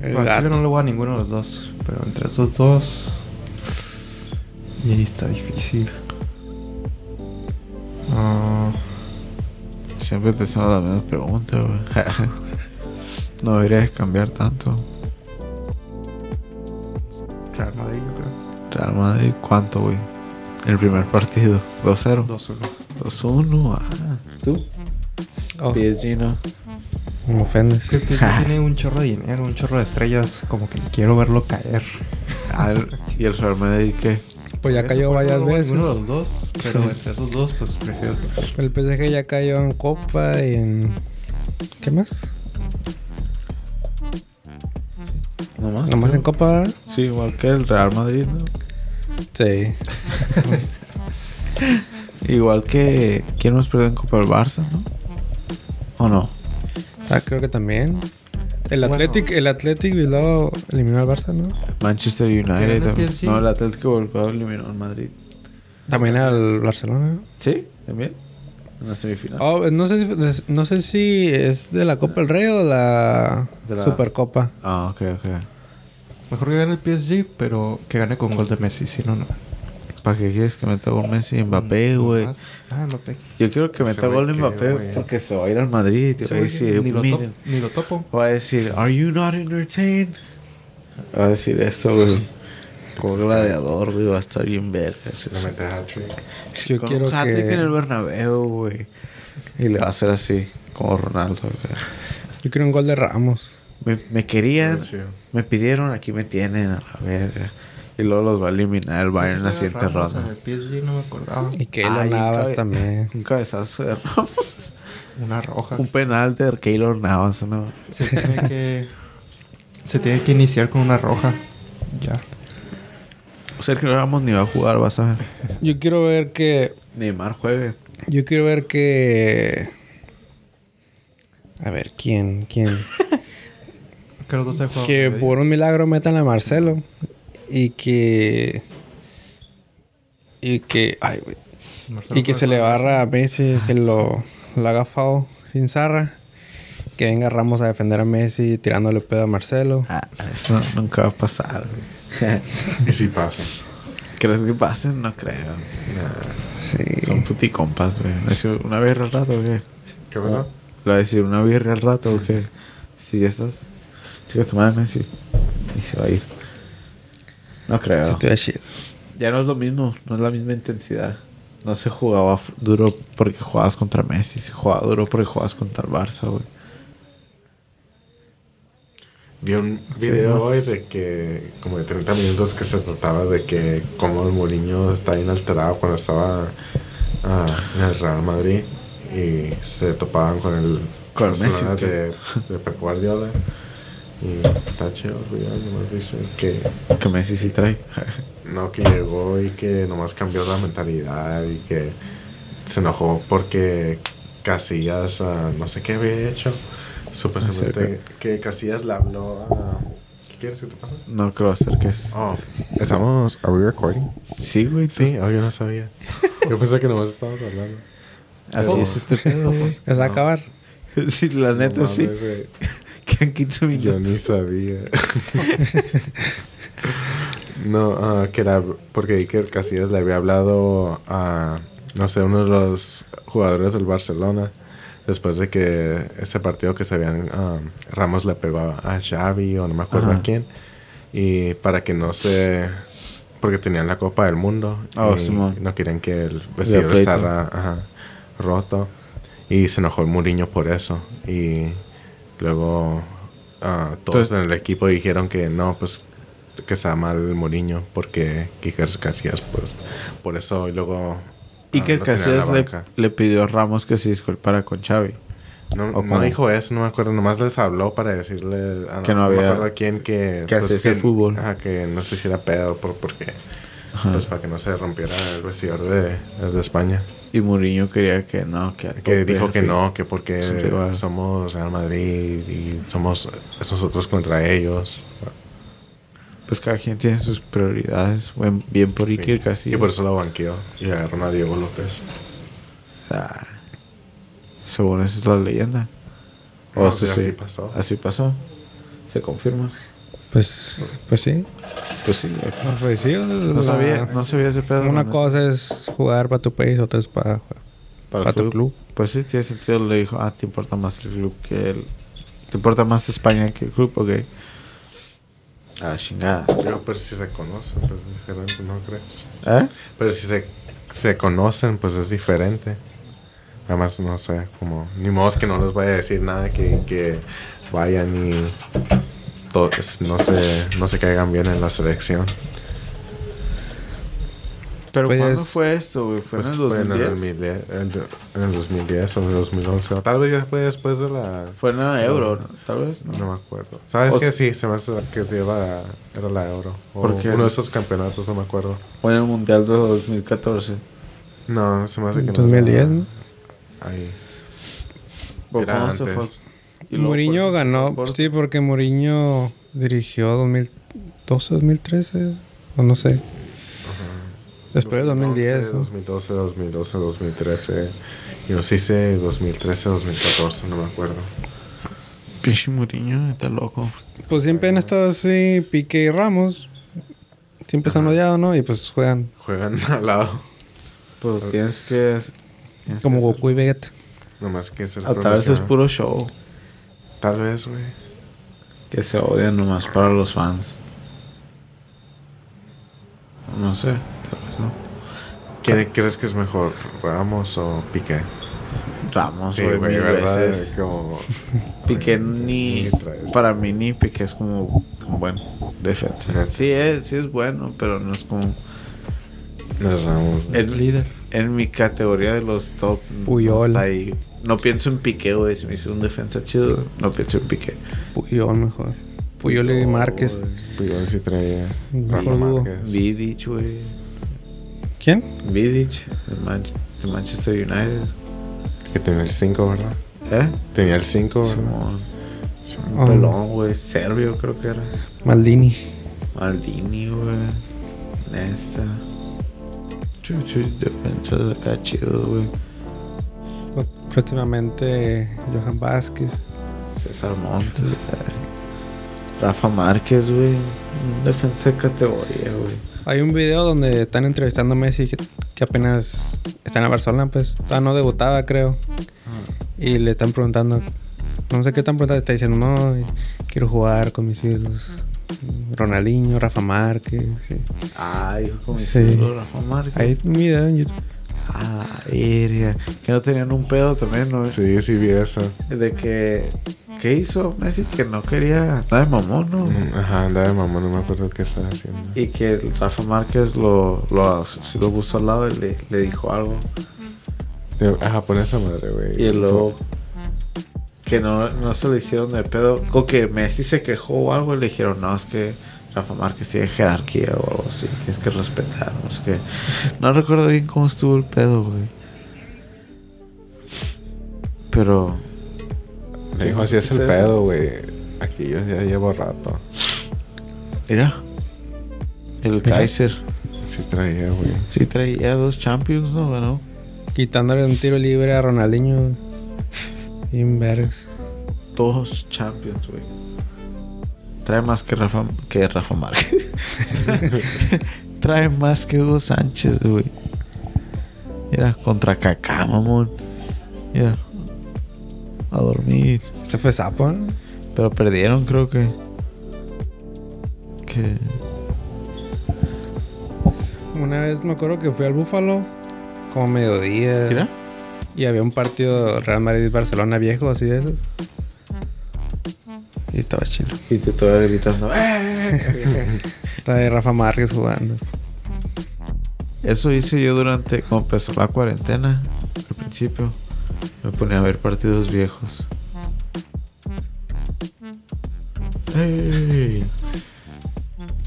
El no le voy a ninguno de los dos. Pero entre esos dos. Y ahí está difícil. Ah, Siempre te hacen la misma pregunta, güey. no deberías cambiar tanto. Real Madrid, yo creo. Real Madrid, ¿cuánto, güey? El primer partido, 2-0. 2-1. 2-1, ajá. ¿Tú? Oh, PSG, no. Me ofendes. Que el tiene un chorro de dinero, un chorro de estrellas. Como que quiero verlo caer. El- ¿Y el Real Madrid qué? Pues ya cayó varias veces. Ninguno de los dos. Pero entre esos dos, pues prefiero. El PSG ya cayó en Copa y en... ¿Qué más? ¿Nomás? Nomás creo. en Copa, ¿verdad? Sí, igual que el Real Madrid, ¿no? Sí. Igual que... ¿Quién nos perdió en Copa del Barça, no? ¿O no? Ah, creo que también. El Bueno. Athletic, el Athletic Bilbao eliminó al Barça, ¿no? Manchester United. ¿Quién era el? No, el Atlético a eliminar al Madrid. También al Barcelona. ¿no? ¿Sí? ¿También? En la semifinal. Oh, no sé si no sé si es de la Copa del Rey o la, De la- Supercopa. Ah, ok, ok. Mejor que gane el PSG, pero que gane con gol de Messi. Si no, no. ¿Para qué quieres que meta gol Messi y Mbappé, güey? Más- Ah, Mbappé. Yo quiero que meta güey gol Mbappé güey. porque se va a ir al Madrid. Y va a decir, ni, lo top- miren. ni lo topo. Va a decir, ¿Are you not entertained? Va a decir eso, güey. Como gladiador, güey. Va a estar bien verga. hat-trick. Yo con quiero un hat-trick que- en el Bernabéu, güey. Y le va a hacer así, como Ronaldo, güey. Yo quiero un gol de Ramos. Me, me querían, Sí. me pidieron, aquí me tienen a la verga. Y luego los va a eliminar el Bayern en la siguiente ronda. En el PSG no me acordaba. Y que lo Navas cabe- también. Un cabezazo de Ramos. Una roja. Un penal de Keylor Navas, ¿no? Se tiene que. se tiene que iniciar con una roja. Ya. Sergio Ramos ni va a jugar, vas a ver. Yo quiero ver que Neymar juegue. yo quiero ver que a ver quién quién Que los dos se juegan. que por un milagro metan a Marcelo y que y que ay güey y que se le barra a Messi que lo, lo haga foul sin zarra que venga Ramos a defender a Messi tirándole pedo a Marcelo Ah, eso nunca va a pasar, güey. Y si pasa. ¿Crees que pasen? No creo. sí Son puticompas, güey. ¿Va a decir una birra al rato o qué? ¿Qué pasó? ¿Le va a decir una birra al rato o qué? Si ya estás. Chica, tu madre Messi. Y se va a ir. No creo. Ya no es lo mismo, no es la misma intensidad. No se jugaba duro porque jugabas contra Messi, se jugaba duro porque jugabas contra el Barça. Vi un video hoy de que, como de 30 minutos, que se trataba de que como el Mourinho está inalterado cuando estaba ah, en el Real Madrid y se topaban con el con de, de Pep Guardiola. Y está chido, güey, nomás dice que Que Messi sí trae. no, que llegó y que nomás cambió la mentalidad y que se enojó porque Casillas, ah, no sé qué había hecho. Supuestamente que Casillas le habló a... ¿Qué quieres que te pase? No creo acerques. Oh, estamos... ¿Are we recording? Sí, güey. Sí, oh, yo no sabía. Yo pensé que nomás estábamos hablando. Así es este pedo, güey. ¿Es a acabar? Sí, la neta No sí. Güey. Quedan 15 Yo ni sabía. no, ah, que era porque Iker Casillas le había hablado a, no sé, uno de los jugadores del Barcelona después de que ese partido que se habían, ah, Ramos le pegó a, a Xavi o no me acuerdo Ajá. a quién y para que no se, porque tenían la Copa del Mundo Oh, y no querían que el vestidor estara ajá, roto y se enojó el Mourinho por eso y luego ah, todos Entonces- en el equipo dijeron que no pues que estaba mal Mourinho porque Iker Casillas pues por eso y luego ah, Iker en la Casillas le, pidió a Ramos que se disculpara con Xavi. no, ¿o no dijo eso no me acuerdo nomás les habló para decirle a, Que no había- acuerdo a quién que que hacía ese fútbol. ajá, que no sé si era pedo por porque Ajá. pues para que no se rompiera el vestidor de, de España Y Mourinho quería que no, que, que dijo que no, que porque somos Real Madrid y somos nosotros contra ellos. Pues cada quien tiene sus prioridades. Buen- bien por Sí. Iker Casillas. Y por eso lo banqueó y agarraron a Diego López. Ah, según esa es la leyenda. No, sí, sí. así pasó. Así pasó. Se confirma. Pues, pues sí. Pues sí. No, pues sí. No sabía, no sabía ese pedo. Una cosa es jugar para tu país, otra es para, Para para tu club. Pues sí, tiene sentido. Le dijo, ah, te importa más el club que el... Te importa más España que el club, ok. Ah, chingada. Pero, pero si se conocen, pues es diferente, ¿no crees? ¿Eh? Pero si se, se conocen, pues es diferente. Además, no sé, como... Ni modo es que no les vaya a decir nada que, que vayan y... no, se, no se caigan bien en la selección. Pero Pues ¿cuándo fue esto, güey? ¿Fue Pues en el fue 2010? en el 2010, en el 2010 o en el 2011. O tal vez ya fue después de la... Fue en la Euro, ¿no? tal vez, ¿no? No me acuerdo. ¿Sabes O que sea- sí? Se me hace que se iba era la Euro. O Porque- uno de esos campeonatos, no me acuerdo. Fue en el Mundial de 2014. No, se me hace que no. 2010, era- ¿no? Ahí. ¿O Era cómo se fue? Mourinho por ganó, por- sí, porque Mourinho dirigió 2012, 2013, o no sé. Después de 2010. ¿no? 2012, 2012, 2013. Yo sí sé 2013, 2014, no me acuerdo. Pinche Mourinho, está loco. Pues siempre han estado así, Pique y Ramos. Siempre se han odiado, ¿no? Y pues juegan Juegan al lado. Pero tienes que... tienes como que Goku y Vegeta. Nomás que ser ser- A vez es puro show. Tal vez, güey. Que se odian nomás para los fans. No sé, tal vez no. ¿Quién crees que es mejor, Ramos o Piqué? Ramos, Sí, güey, güey, mil ¿verdad? veces. Como... Piqué ni... Ni traes. Para mí ni Piqué es como un buen defensa. Ajá. Sí es, sí es bueno, pero no es como... No es Ramos. El líder. En mi categoría de los top... no Puyol. está ahí. No pienso en Piqué, güey. Si me hizo un defensa chido, no pienso en Piqué. Puyol mejor. Puyol y Márquez. Puyol sí traía. Vidic, güey. ¿Quién? Vidic, de, Man- de Manchester United. Que tenía el 5, ¿verdad? ¿Eh? Tenía el 5, ¿verdad? Simón. Sí. Un Oh. pelón, güey. Serbio, creo que era. Maldini. Maldini, güey. Nesta. Chuchu, defensa de acá chido, güey. Próximamente Johan Vázquez. César Montes. Rafa Márquez, güey. Un defensa de categoría, güey. Hay un video donde están entrevistando a Messi que, que apenas está en la Barcelona, pues todavía no debutaba, creo. Y le están preguntando, no sé qué están preguntando, está diciendo, no, quiero jugar con mis ídolos. Ronaldinho, Rafa Márquez. sí. Ah, dijo como Sí. ídolo Rafa Márquez. Hay un video en YouTube. Ah. Que no tenían un pedo también, ¿no? Sí, sí vi eso. De que ¿Qué hizo Messi? Que no quería. Nada de mamón, ¿no? Mm, Ajá, andaba de mamá, no me acuerdo qué estaba haciendo. Y que Rafa Márquez lo, lo, sí lo puso al lado y le, le dijo algo. Ajá, pon esa madre, güey. Y luego que no, no se le hicieron de pedo. Con que Messi se quejó o algo y le dijeron, no, es que Rafa Márquez tiene jerarquía o algo así, tienes que respetar, no sé qué. No recuerdo bien cómo estuvo el pedo, güey. Pero Le dijo, así es el pedo, güey. Aquí yo ya llevo rato. mira, el Kaiser Sí traía, güey. sí traía dos Champions, ¿no? Ganó. Quitándole un tiro libre a Ronaldinho. Bien vergas. Dos Champions, güey. Trae más que Rafa, que Rafa Márquez. Trae más que Hugo Sánchez, güey. Mira, contra Kaká, mamón. Mira. A dormir. Este fue sapo, ¿no? Pero perdieron, creo que. Que. Una vez me acuerdo que fui al Búfalo. Como mediodía. Mira. Y había un partido Real Madrid-Barcelona viejo, así de esos. Y estaba chido. Y te todavía gritando. "Eh". Estaba ahí Rafa Márquez jugando. Eso hice yo durante. Cuando empezó la cuarentena. Al principio. Me ponía a ver partidos viejos. ¡Ey!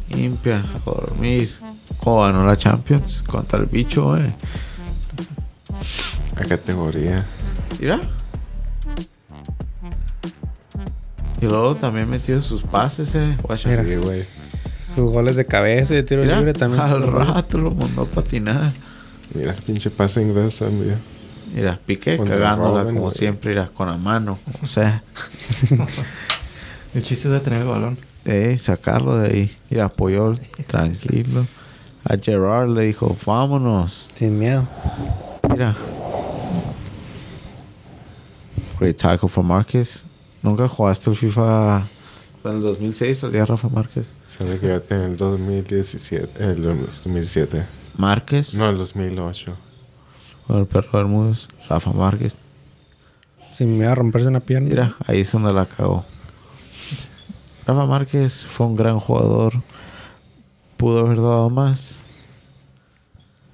Limpia, a dormir. ¿Cómo ganó la Champions? Contra el bicho, eh. A categoría. Mira. Y luego también metió sus pases, eh. Guacha. Mira. Sí, güey. Sus goles de cabeza y de tiro Mira, libre también. al rato lo mandó a patinar. Mira el pinche pase inglés también. Mira, Piqué Contra cagándola como güey. siempre, mira, con la mano, como sea. El chiste es de tener el balón. Eh, sacarlo de ahí. Mira, Puyol, tranquilo. A Gerard le dijo, vámonos. Sin miedo. Mira. Great tackle for Márquez. ¿Nunca jugaste el FIFA en el 2006? Salía Rafa Márquez. Sabe que tenía el 2017. El 2007. Márquez. No, el 2008. Con el perro Bermúdez. Rafa Márquez. Sin miedo a romperse una pierna. Mira, ahí es donde la cagó. Rafa Márquez fue un gran jugador. Pudo haber dado más.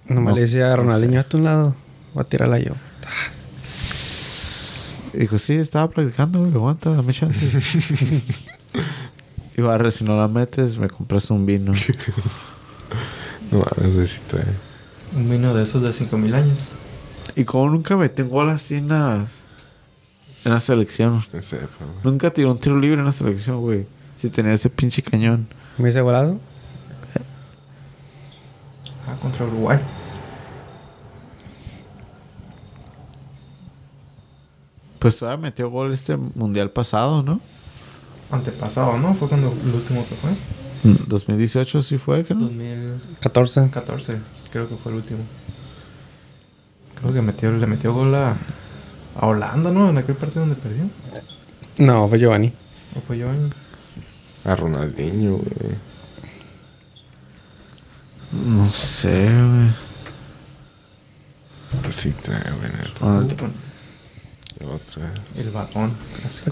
Nomás No, le decía a no Ronaldinho, sé. hasta un lado. Voy a tirarla yo. Dijo, sí, estaba practicando, güey, aguanta, dame chance. Dijo, arre, si no la metes, me compras un vino. No mames, güey, sí trae. Un vino de esos de 5000 años. y como nunca metió gol así en las... En la selección. No sé, pero, güey. Nunca tiró un tiro libre en la selección, güey. Si tenía ese pinche cañón. ¿Me hice volado? Ah, contra Uruguay. Pues todavía metió gol este mundial pasado, ¿no? Antepasado, ¿no? Fue cuando el último que fue. 2018 sí fue, que no? 2014, 14. creo que fue el último. Creo que metió, le metió gol a, a Holanda, ¿no? En aquel partido donde perdió. No, fue Giovanni. ¿O fue en... A Ronaldinho, güey. No sé, güey. Pues sí trae, güey. Otra. El. Para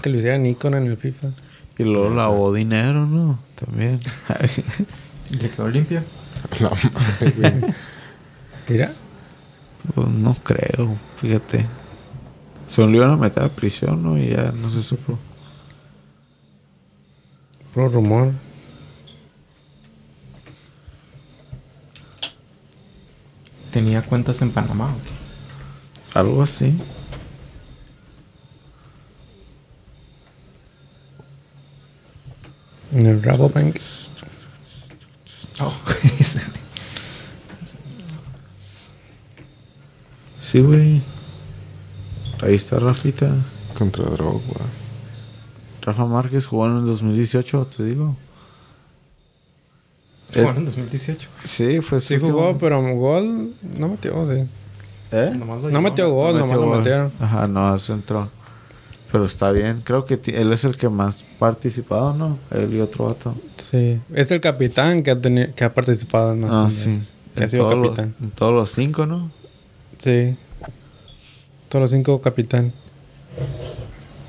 que lo hicieran Nikon en el FIFA. Y luego lavó dinero, ¿no? También. Y le quedó limpia. La madre, güey. Mira. Pues no creo, fíjate. Se lo iban a meter a prisión, ¿no? Y ya no se supo. Puro rumor. Tenía cuentas en Panamá. ¿o qué? Algo así. En el Rabobank. Oh, ese. Sí, güey. Ahí está Rafita. Contra Drogba. Rafa Márquez jugó en el 2018, te digo. Eh, Bueno, en 2018. Sí, fue su Sí último- jugó, pero gol no metió, sí. ¿Eh? Nomás No metió gol, nomás lo gol. metieron. Ajá, no, se entró. Pero está bien. Creo que él es el que más participado, ¿no? Él y otro vato. Sí. Es el capitán que ha, que ha participado en más Ah, sí. Que ha sido todos los- capitán. en todos los cinco, ¿no? Sí. Todos los cinco capitán.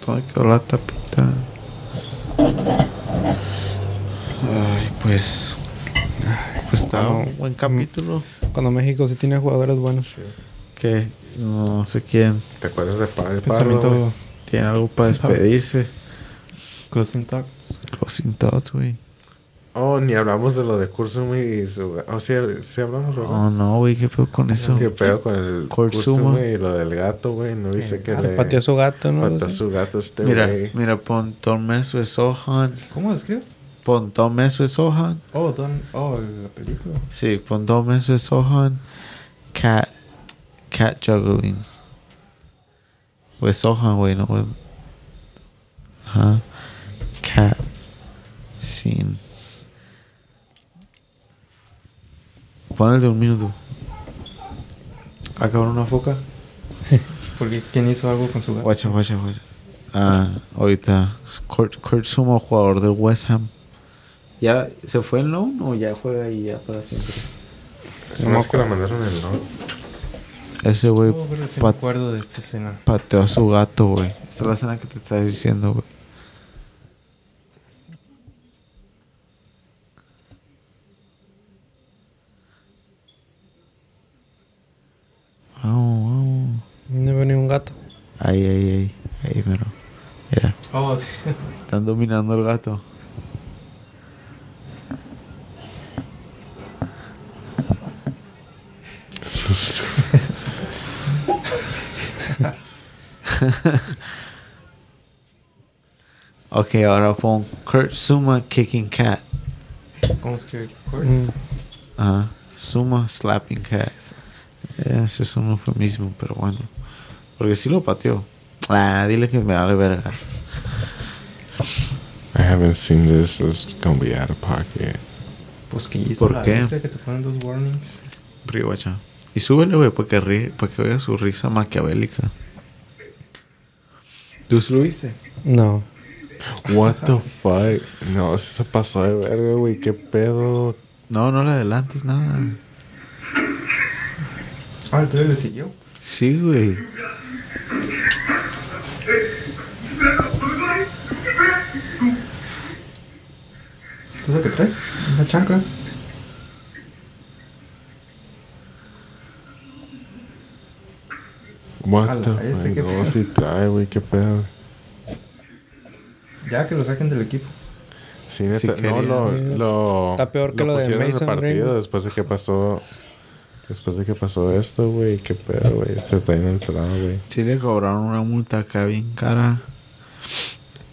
¿Dónde quedó la tapita? Ay, pues. ay, Pues está Bueno, un buen capítulo. Cuando México sí tiene jugadores buenos. Que no sé quién ¿Te acuerdas de Pablo? Pensamiento tiene algo para despedirse. closing talks. Closing thoughts, güey. Oh, ni hablamos de lo de Kursum y su... Oh, sí, sí hablamos, ¿verdad? Oh, no, güey, qué pedo con eso. ¿Qué pedo con el Kurzuma. Kursum y lo del gato, güey? ¿No viste que le... Pateó a su gato, ¿no? Pateó a su gato este Mira, güey. mira, Pontomes Sohan. ¿Cómo se escribe? Pontomes Sohan. Oh, Don, oh, la película. Sí, Pontomes Sohan. Cat. Cat juggling. Sohan, güey, no, güey. Ajá. Cat. Scene. Pon el de un minuto. Acabar una foca. Porque ¿quién hizo algo con su gato? Guacha, guacha, guacha. Ah, ahorita. Kurt, Kurt Sumo, jugador del West Ham. ¿Ya se fue en loan o ya juega ahí ya para siempre? Me hace que la mandaron el no. Ese güey Oh, pero sí pat- de esta escena. pateó a su gato, güey. Esta es la escena que te estaba diciendo, güey. Wow, wow. No veo ni un gato. Ahí, ahí, ahí. Ahí, mero. Mira, Oh, sí. están dominando el gato. Ok, ahora pon Kurt Suma kicking cat. ¿Cómo se escribe? Kurt? Mm. Ajá. Suma slapping cat. Ese es un eufemismo, pero bueno. Porque sí lo pateó. Ah, dile que me vale verga. I haven't seen this. It's gonna be out of pocket. Pues que hizo ¿Por la qué? que te ponen dos warnings. Rihuacha. Y súbele, güey, para que, ri- para que oiga su risa maquiavélica. ¿Tú sí lo viste? No. What the fuck? No, se pasó de verga, güey. ¿Qué pedo? No, no le adelantes nada. Ah, entonces le siguió. Sí, güey. ¿Tú lo que trae? Una chancla. What the fuck? ¿qué No, pedo? sí trae, güey. ¿Qué pedo? Ya que lo saquen del equipo. Sí, neta. Sí no, quería. lo, lo... Está peor que lo de pusieron en el Mason partido Greenwood. después de que pasó... Después de que pasó esto, güey. ¿Qué pedo, güey? Se está yendo alterado, güey. Sí le cobraron una multa acá bien cara.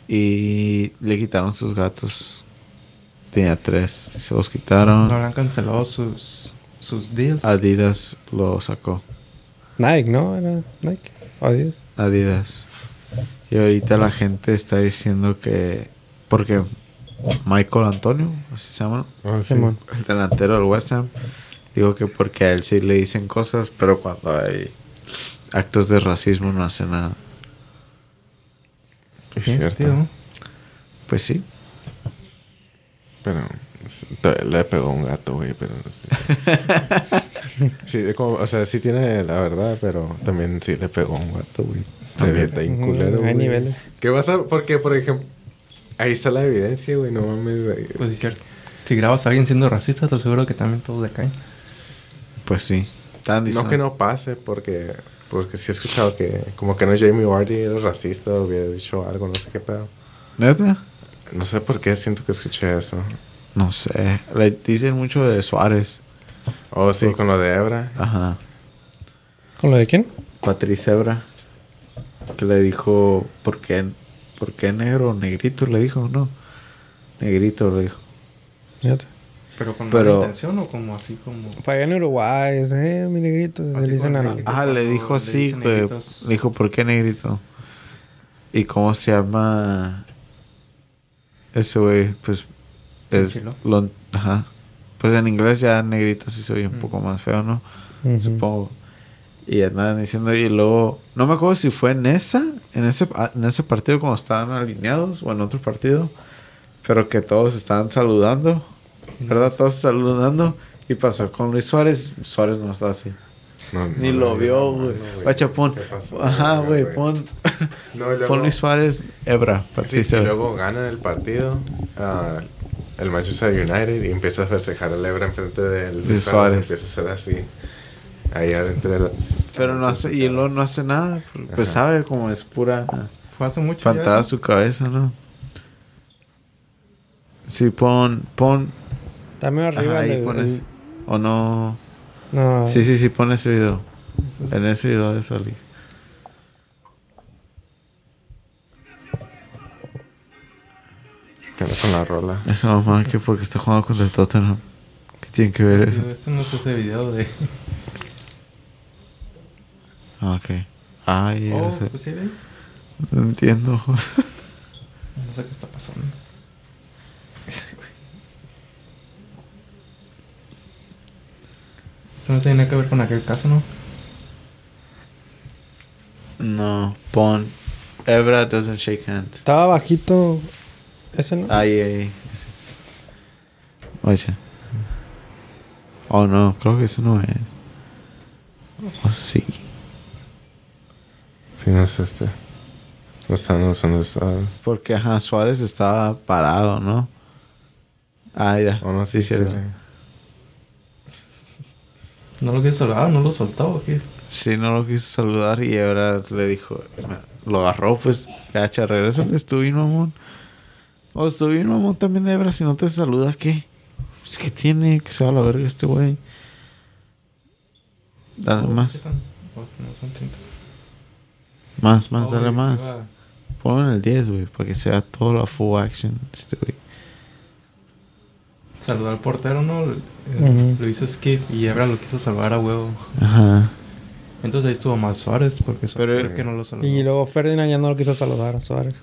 Y le quitaron sus gatos. Tenía tres. Se los quitaron. No le han cancelado sus, sus deals. Adidas lo sacó. Nike, ¿no? Era Nike. Adiós. Adidas. Y ahorita la gente está diciendo que... Porque Michael Antonio, así se llama, Ah, sí. Simón. el delantero del West Ham, digo que porque a él sí le dicen cosas, pero cuando hay actos de racismo no hace nada. Es cierto. Pues sí. Pero le pegó un gato, güey, pero... Sí, Sí, como- o sea, sí tiene la verdad, pero también sí le pegó un gato, güey. Bien Ujú, culero, hay niveles. ¿Qué vas a...? Porque, por ejemplo... Ahí está la evidencia, güey, no mames. ahí- Pues es cierto. Si grabas a alguien siendo racista, te aseguro que también todos decaen. Pues sí. No que no pase, porque... Porque sí he escuchado que... Como que no Jamie Vardy era racista hubiera dicho algo, no sé qué pedo. ¿Neta? No sé por qué siento que escuché eso. No sé. Le dicen mucho de Suárez. Oh, sí, con lo de Ebra. Ajá. ¿Con lo de quién? Patricia Ebra. Que le dijo, ¿por qué, ¿por qué negro? Negrito le dijo, ¿no? Negrito le dijo. Fíjate. Pero con Pero- mala intención o como así como... Para allá en Uruguay, es, eh, mi negrito. Se le dicen a la-. Ah, le dijo le así, negritos. Le dijo, ¿por qué negrito? ¿Y cómo se llama ese güey? Pues es lo, ajá. Pues en inglés ya negrito sí se oye un Mm. poco más feo, ¿no? Ujú. Supongo. Y andaban diciendo, y luego, no me acuerdo si fue en esa, en ese, ah, en ese partido como estaban alineados o en otro partido, pero que todos estaban saludando, ¿verdad? Todos saludando. Y pasó con Luis Suárez, Suárez no está así. No, Ni no lo le vi vio, güey. pon. Ajá, güey, pon. Luego- Pon Luis Suárez, Ebra. Sí, y luego ganan el partido. ah, el Manchester United y empieza a festejar el Ebra enfrente del De Suárez. Empieza a ser así. Ahí adentro. Pero no hace, y él no hace nada. Pues Ajá. sabe como es pura Fue hace mucho. eso. su cabeza, ¿no? Sí, pon, pon. También arriba. Ajá, ahí el- pones. el- O no. no. Sí, sí, sí, pon ese video. En ese video de salir. No con la rola. Esa mamá que porque está jugando contra el Tottenham. ¿Qué tiene que ver eso? Este no es ese video de. Ah, ok. Ay, Oh, sé. pues sí. No entiendo. No sé qué está pasando. Ese güey. Eso no tiene nada que ver con aquel caso, ¿no? no, pon. Ebra doesn't shake hands. Estaba bajito. Ese no. Ahí, ahí. ese. Oye. Oh, no, creo que ese no es. Oh, sí. Sí, no es este. No están usando estas. Porque, ajá, Suárez estaba parado, ¿no? Ah, mira. O no sí, sí, cierto. No lo quiso salvar, no lo soltaba, ¿o qué? Sí, no lo quiso saludar y ahora le dijo, lo agarró, pues, gacha, regresa, estuvo bien, mamón. O estuvo bien, mamón, también de Ebra, si no te saluda, ¿qué? Pues, ¿qué tiene? Que se va a la verga este güey. Dale Oh, ¿qué más, tan? No, son 30. más, más, Oh, dale más. Ponlo en el 10, güey, para que sea todo la full action, este güey. Saludó al portero, ¿no? Eh. Lo hizo skip y Ebra lo quiso salvar a huevo. Ajá. Entonces ahí estuvo mal Suárez porque Suárez Pero- que no lo saludó. Y luego Ferdinand ya no lo quiso saludar a Suárez.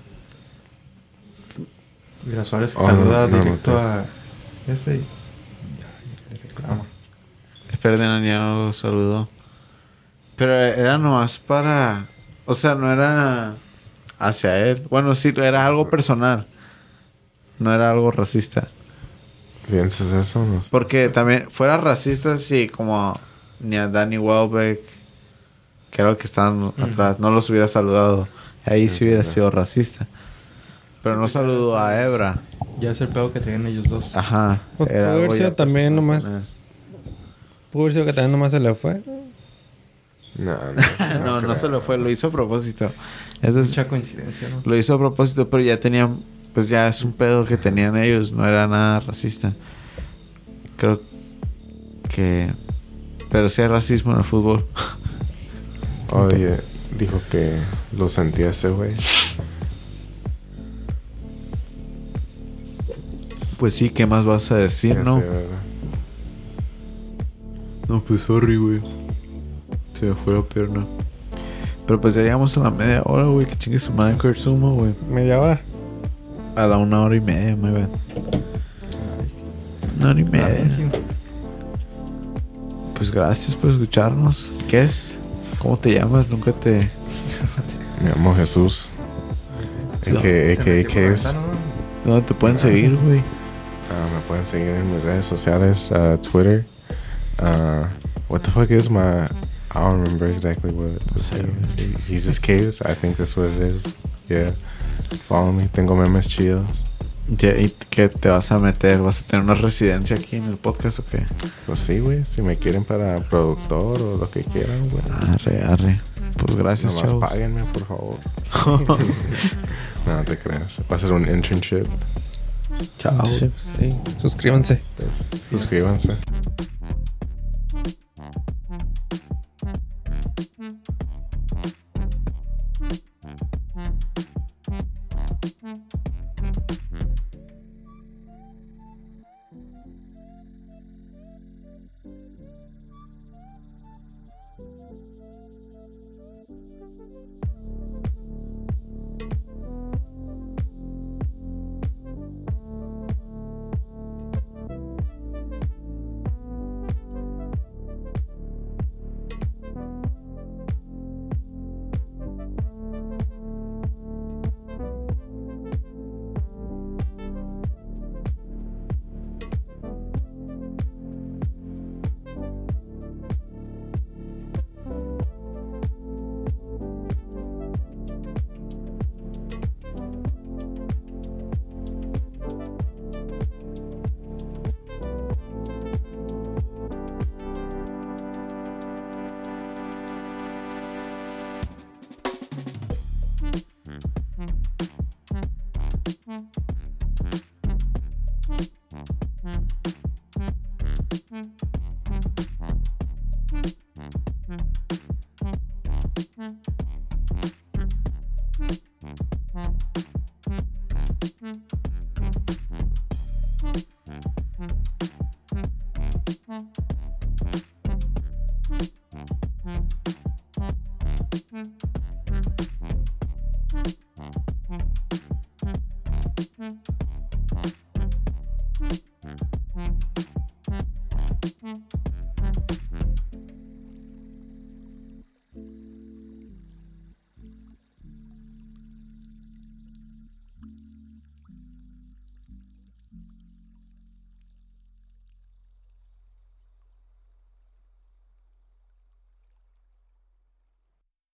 Mira, Suárez Oh, saluda no, no, directo no, a este y le reclama. Ferdinand ya no lo saludó. Pero era nomás para. O sea, no era hacia él. Bueno, sí, era algo personal. No era algo racista. ¿Piensas eso? No sé. Porque también fuera racista si como ni a Danny Welbeck, que era el que estaban atrás, no los hubiera saludado. Ahí sí hubiera sido racista. Pero no saludó a Ebra. Ya es el pedo que traían ellos dos. Ajá. Era Pudo haber sido también nomás. Pudo haber sido que también nomás se le fue. No, no. no, no se lo fue, lo hizo a propósito. Eso es, Mucha coincidencia, ¿no? lo hizo a propósito, pero ya tenían, pues ya es un pedo que tenían ellos, no era nada racista. Creo que, pero sí hay racismo en el fútbol. Oye, dijo que lo sentía ese güey. Pues sí, ¿qué más vas a decir, Ya no? No, pues sorry, güey. Se me fue la pierna. Pero pues ya llegamos a la media hora, güey. Que chingue su madre Kurt Sumo, güey. Media hora. A la una hora y media, me bad. Una hora y Ah, media. Pues gracias por escucharnos. ¿Qué es? ¿Cómo te llamas? Nunca te... Me llamo Jesús. Por la Caves. ventana, ¿no? ¿Dónde te pueden seguir, güey? Me pueden seguir en mis redes sociales, uh, Twitter. Uh, what the fuck is my? I don't remember exactly what saying is. He's just caves. I think that's what it is. Yeah. Follow me. Tengo memes chidos. ¿Y qué te vas a meter? ¿Vas a tener una residencia aquí en el podcast o qué? Pues sí, güey. Si me quieren para productor o lo que quieran, güey. Arre, arre. Pues gracias, Nomás chavos. páguenme, por favor. no, te creas. Va a ser un internship. Chao. Sí. Pues, suscríbanse. Pues, suscríbanse.